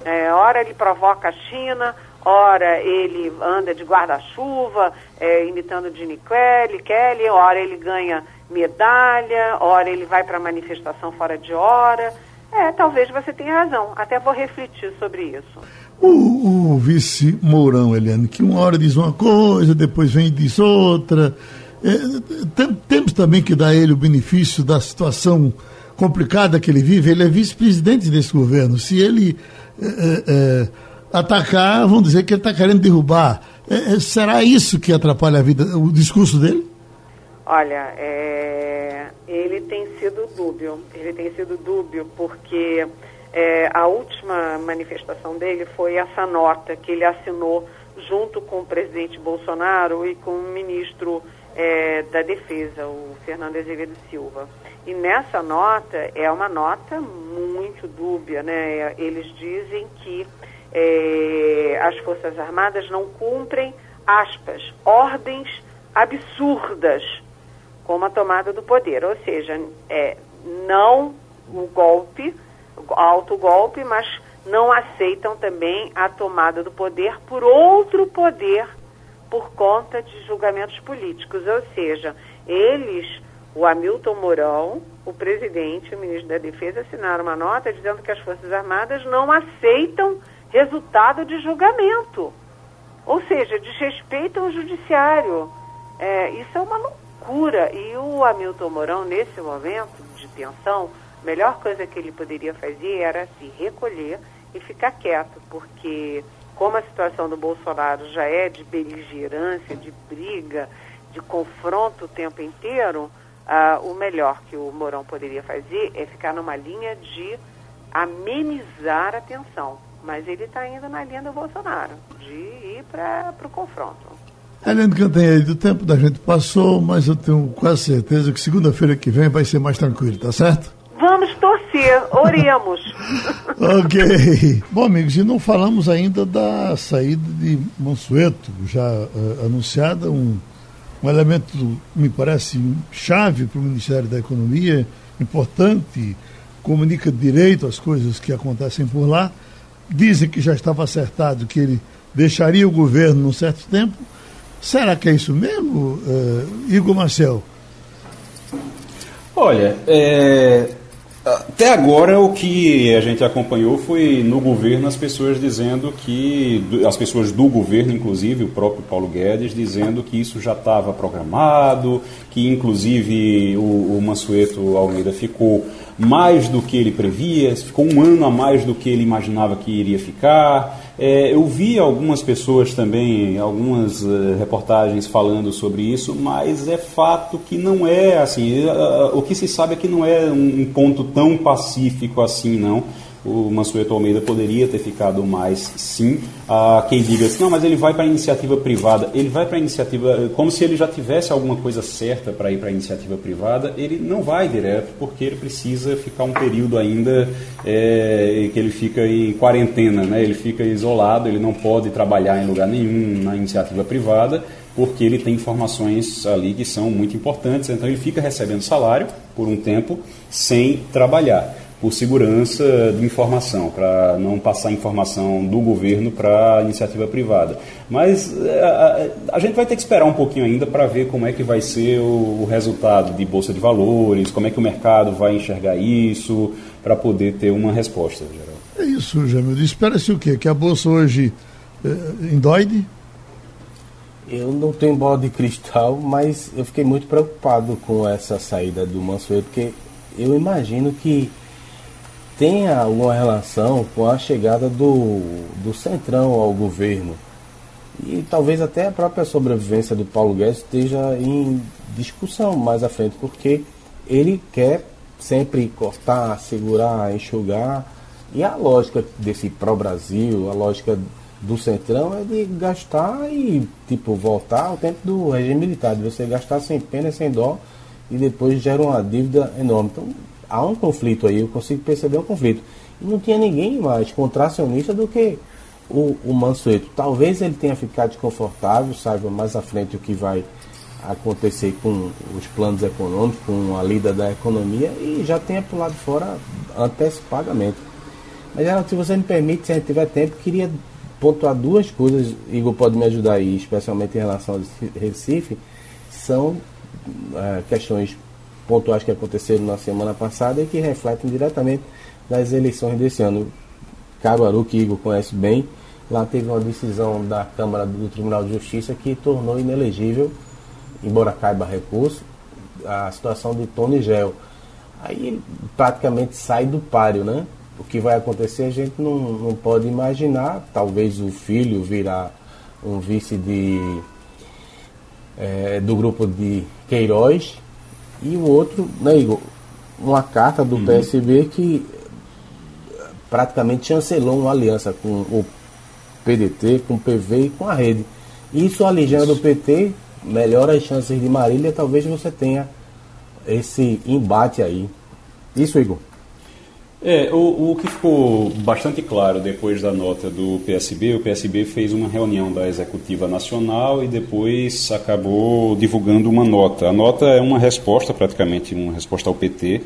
É, ora ele provoca a China, ora ele anda de guarda-chuva, é, imitando Gene Kelly, Kelly, ora ele ganha medalha, ora ele vai para manifestação fora de hora. É, talvez você tenha razão. Até vou refletir sobre isso. O, o vice Mourão, Eliane, que uma hora diz uma coisa, depois vem e diz outra. É, tem, temos também que dar a ele o benefício da situação complicada que ele vive. Ele é vice-presidente desse governo. Se ele é, é, é atacar, vão dizer que ele está querendo derrubar. É, é, será isso que atrapalha a vida, o discurso dele? Olha, é, ele tem sido dúbio. Ele tem sido dúbio porque é, a última manifestação dele foi essa nota que ele assinou junto com o presidente Bolsonaro e com o ministro é, da Defesa, o Fernando Azevedo Silva. E nessa nota é uma nota muito dúbia, né? Eles dizem que é, as Forças Armadas não cumprem, aspas, ordens absurdas como a tomada do poder, ou seja, é, não o golpe, alto golpe, mas não aceitam também a tomada do poder por outro poder por conta de julgamentos políticos, ou seja, eles, o Hamilton Mourão, o presidente o ministro da Defesa assinaram uma nota dizendo que as Forças Armadas não aceitam resultado de julgamento. Ou seja, desrespeitam o judiciário. É, isso é uma loucura E o Hamilton Mourão, nesse momento de tensão, a melhor coisa que ele poderia fazer era se recolher e ficar quieto, porque como a situação do Bolsonaro já é de beligerância, de briga, de confronto o tempo inteiro, ah, o melhor que o Mourão poderia fazer é ficar numa linha de amenizar a tensão. Mas ele está indo na linha do Bolsonaro, de ir para o confronto. Helene Cantanhede, o tempo da gente passou, mas eu tenho quase certeza que segunda-feira que vem vai ser mais tranquilo, tá certo? Vamos torcer, oremos. ok. Bom, amigos, e não falamos ainda da saída de Mansueto, já uh, anunciada, um, um elemento, me parece, chave para o Ministério da Economia, importante, comunica direito as coisas que acontecem por lá. Dizem que já estava acertado que ele deixaria o governo num certo tempo. Será que é isso mesmo, uh, Igor Marcel? Olha, é, até agora o que a gente acompanhou foi no governo as pessoas dizendo que, as pessoas do governo, inclusive o próprio Paulo Guedes, dizendo que isso já estava programado, que inclusive o, o Mansueto Almeida ficou mais do que ele previa, ficou um ano a mais do que ele imaginava que iria ficar. É, eu vi algumas pessoas também, algumas uh, reportagens falando sobre isso, mas é fato que não é assim. Uh, o que se sabe é que não é um, um ponto tão pacífico assim, não o Mansueto Almeida poderia ter ficado mais, sim. Ah, quem diga assim, não, mas ele vai para a iniciativa privada, ele vai para a iniciativa, como se ele já tivesse alguma coisa certa para ir para a iniciativa privada, ele não vai direto, porque ele precisa ficar um período ainda é, que ele fica em quarentena, né? ele fica isolado, ele não pode trabalhar em lugar nenhum na iniciativa privada, porque ele tem informações ali que são muito importantes, então ele fica recebendo salário por um tempo sem trabalhar por segurança de informação, para não passar informação do governo para a iniciativa privada. Mas é, a, a, gente vai ter que esperar um pouquinho ainda para ver como é que vai ser o, o, resultado de Bolsa de Valores, como é que o mercado vai enxergar isso, para poder ter uma resposta, geral. É isso, Jamil. Espera-se o quê? Que a Bolsa hoje é, endoide? Eu não tenho bola de cristal, mas eu fiquei muito preocupado com essa saída do Mansueto, porque eu imagino que tenha alguma relação com a chegada do, do Centrão ao governo. E talvez até a própria sobrevivência do Paulo Guedes esteja em discussão mais à frente, porque ele quer sempre cortar, segurar, enxugar. E a lógica desse pró-Brasil, a lógica do Centrão é de gastar e tipo voltar ao tempo do regime militar, de você gastar sem pena, sem dó e depois gera uma dívida enorme. Então há um conflito aí, eu consigo perceber um conflito. E não tinha ninguém mais contracionista do que o, o Mansueto. Talvez ele tenha ficado desconfortável, saiba mais à frente o que vai acontecer com os planos econômicos, com a lida da economia e já tenha pulado fora antecipadamente. Mas se você me permite, se a gente tiver tempo, queria pontuar duas coisas, Igor pode me ajudar aí, especialmente em relação ao Recife, são é, questões pontuais que aconteceram na semana passada e que refletem diretamente das eleições desse ano. Caruaru, que Igor conhece bem, lá teve uma decisão da Câmara do Tribunal de Justiça que tornou inelegível, embora caiba recurso, a situação de Tony Gel. Aí praticamente sai do páreo, né? O que vai acontecer a gente não, não pode imaginar. Talvez o filho virá um vice de, é, do grupo de Queiroz, e o outro, né, Igor, uma carta do uhum. PSB que praticamente chancelou uma aliança com o PDT, com o PV e com a rede. Isso a legenda do PT melhora as chances de Marília, talvez você tenha esse embate aí. Isso, Igor. É, o, o, que ficou bastante claro depois da nota do PSB, o PSB fez uma reunião da Executiva Nacional e depois acabou divulgando uma nota. A nota é uma resposta, praticamente uma resposta ao PT.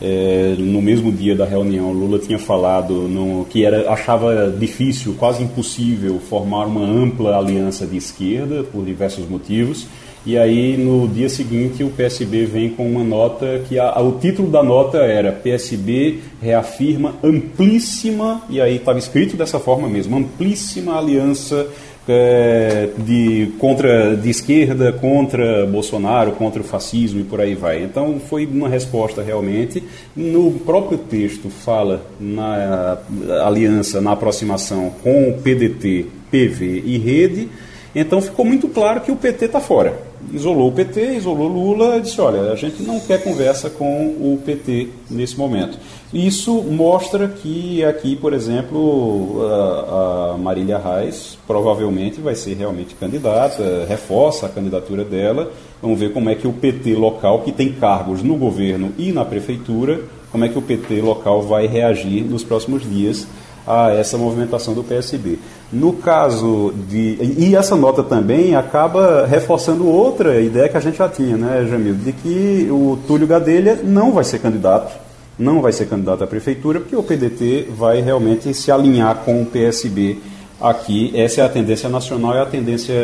É, no mesmo dia da reunião, Lula tinha falado no, que era, achava difícil, quase impossível, formar uma ampla aliança de esquerda, por diversos motivos. E aí, no dia seguinte, o PSB vem com uma nota que a, o título da nota era PSB reafirma amplíssima, e aí estava escrito dessa forma mesmo, amplíssima aliança é, de, contra, de esquerda contra Bolsonaro, contra o fascismo e por aí vai. Então foi uma resposta realmente. No próprio texto fala na aliança, na aproximação com o PDT, PV e Rede. Então ficou muito claro que o PT está fora isolou o PT, isolou Lula, disse: olha, a gente não quer conversa com o PT nesse momento. Isso mostra que aqui, por exemplo, a, Marília Reis provavelmente vai ser realmente candidata, reforça a candidatura dela. Vamos ver como é que o PT local, que tem cargos no governo e na prefeitura, como é que o PT local vai reagir nos próximos dias a essa movimentação do PSB. No caso de. E essa nota também acaba reforçando outra ideia que a gente já tinha, né, Jamil? De que o Túlio Gadelha não vai ser candidato não vai ser candidato à prefeitura, porque o PDT vai realmente se alinhar com o PSB aqui. Essa é a tendência nacional e a tendência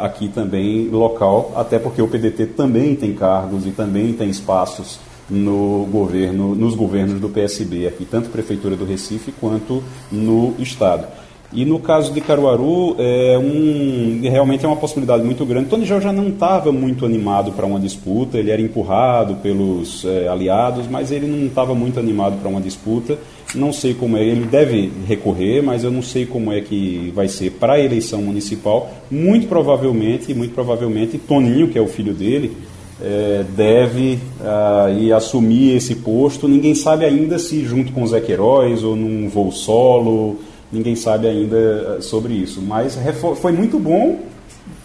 aqui também local, até porque o PDT também tem cargos e também tem espaços no governo, nos governos do PSB aqui, tanto prefeitura do Recife quanto no estado. E no caso de Caruaru, é um, realmente é uma possibilidade muito grande. Tony Gel já não estava muito animado para uma disputa, ele era empurrado pelos é, aliados, mas ele não estava muito animado para uma disputa. Não sei como é, ele deve recorrer, mas eu não sei como é que vai ser para a eleição municipal. Muito provavelmente, muito provavelmente, Toninho, que é o filho dele, é, deve uh, ir assumir esse posto. Ninguém sabe ainda se junto com o Zé Queiroz ou num voo solo ninguém sabe ainda eh, sobre isso. Mas foi muito bom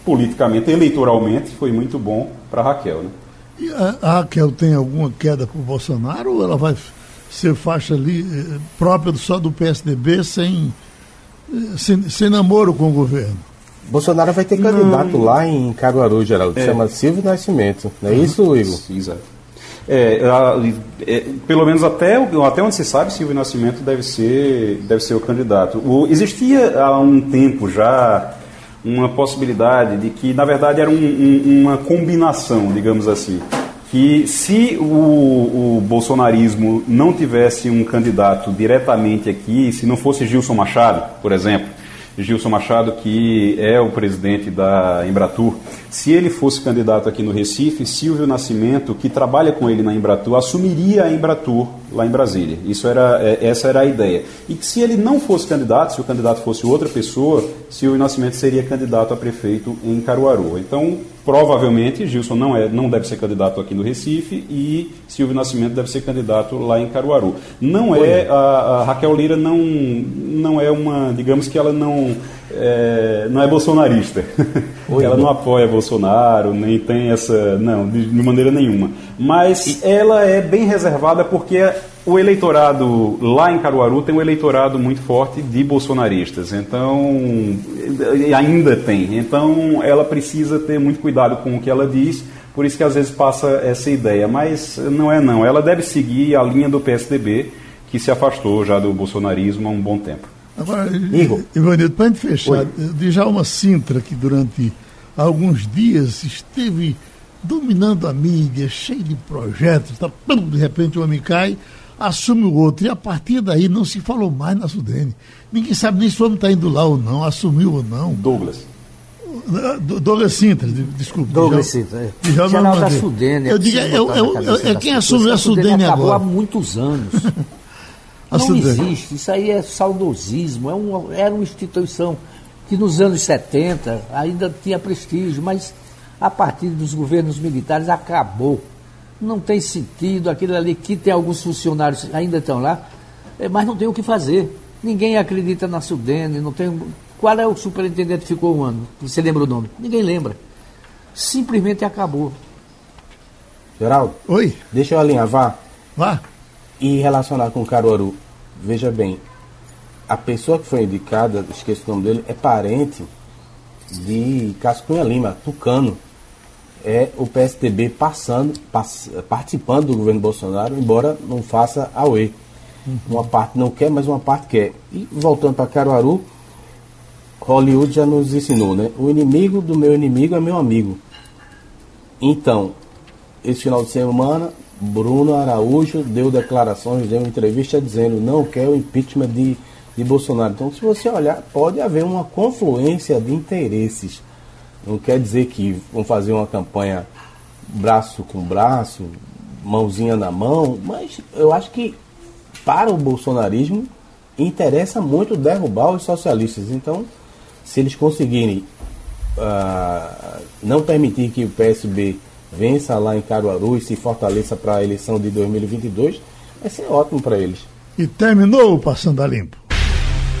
politicamente, eleitoralmente, foi muito bom para Raquel. Né? E a, a, Raquel tem alguma queda para o Bolsonaro ou ela vai ser faixa ali eh, própria só do PSDB sem, eh, sem, sem namoro com o governo? Bolsonaro vai ter candidato não. lá em Caruaru, Geraldo, é. chama Silvio Nascimento. Não é isso, Igor? Exato. É, é, pelo menos até, até onde se sabe, Silvio Nascimento deve ser, deve ser o candidato. O, existia há um tempo já uma possibilidade de que, na verdade, era um, um, uma combinação, digamos assim. Que se o, o bolsonarismo não tivesse um candidato diretamente aqui, se não fosse Gilson Machado, por exemplo, Gilson Machado, que é o presidente da Embratur, se ele fosse candidato aqui no Recife, Silvio Nascimento, que trabalha com ele na Embratur, assumiria a Embratur lá em Brasília. Isso era, é, essa era a ideia. E que se ele não fosse candidato, se o candidato fosse outra pessoa, Silvio Nascimento seria candidato a prefeito em Caruaru. Então, provavelmente, Gilson não, é, não deve ser candidato aqui no Recife e Silvio Nascimento deve ser candidato lá em Caruaru. Não é, a, a Raquel Lira não, não é uma, digamos que ela não é, não é bolsonarista. Oi, ela não apoia Bolsonaro, nem tem essa. Não, de, de maneira nenhuma. Mas e... ela é bem reservada porque o eleitorado lá em Caruaru tem um eleitorado muito forte de bolsonaristas. Então, ainda tem. Então, ela precisa ter muito cuidado com o que ela diz. Por isso que às vezes passa essa ideia. Mas não é não. Ela deve seguir a linha do PSDB, que se afastou já do bolsonarismo há um bom tempo. Agora, Ivanildo, para a gente fechar, de já uma Sintra que durante alguns dias esteve dominando a mídia, cheio de projetos, tá, de repente o homem cai, assume o outro, e a partir daí não se falou mais na Sudene. Ninguém sabe nem se o homem está indo lá ou não, assumiu ou não. Douglas. Douglas Sintra, desculpa. Douglas Sintra. É. Já Geral da Sudene. Eu digo, é, é, é, quem assumiu a Sudene agora. Acabou há muitos anos. Não existe, isso aí é saudosismo, é uma, era uma instituição que nos anos 70 ainda tinha prestígio, mas a partir dos governos militares acabou. Não tem sentido, aquilo ali que tem alguns funcionários ainda estão lá, é, mas não tem o que fazer. Ninguém acredita na Sudene, não tem. Qual é o superintendente que ficou um ano? Você lembra o nome? Ninguém lembra. Simplesmente acabou. Geraldo? Oi? Deixa eu alinhavar. Vá e relacionar com Caruaru. Veja bem, a pessoa que foi indicada, esqueci o nome dele, é parente de Cascunha Lima, Tucano. É o PSDB passando, pass, participando do governo Bolsonaro, embora não faça a UE. Uhum. Uma parte não quer, mas uma parte quer. E voltando para Caruaru, Hollywood já nos ensinou, né? O inimigo do meu inimigo é meu amigo. Então, esse final de semana, Bruno Araújo deu declarações, deu entrevista dizendo não quer o impeachment de, de Bolsonaro. Então, se você olhar, pode haver uma confluência de interesses. Não quer dizer que vão fazer uma campanha braço com braço, mãozinha na mão, mas eu acho que para o bolsonarismo interessa muito derrubar os socialistas. Então, se eles conseguirem uh, não permitir que o PSB vença lá em Caruaru e se fortaleça para a eleição de 2022, vai ser ótimo para eles. E terminou o Passando a Limpo.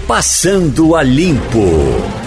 Passando a Limpo.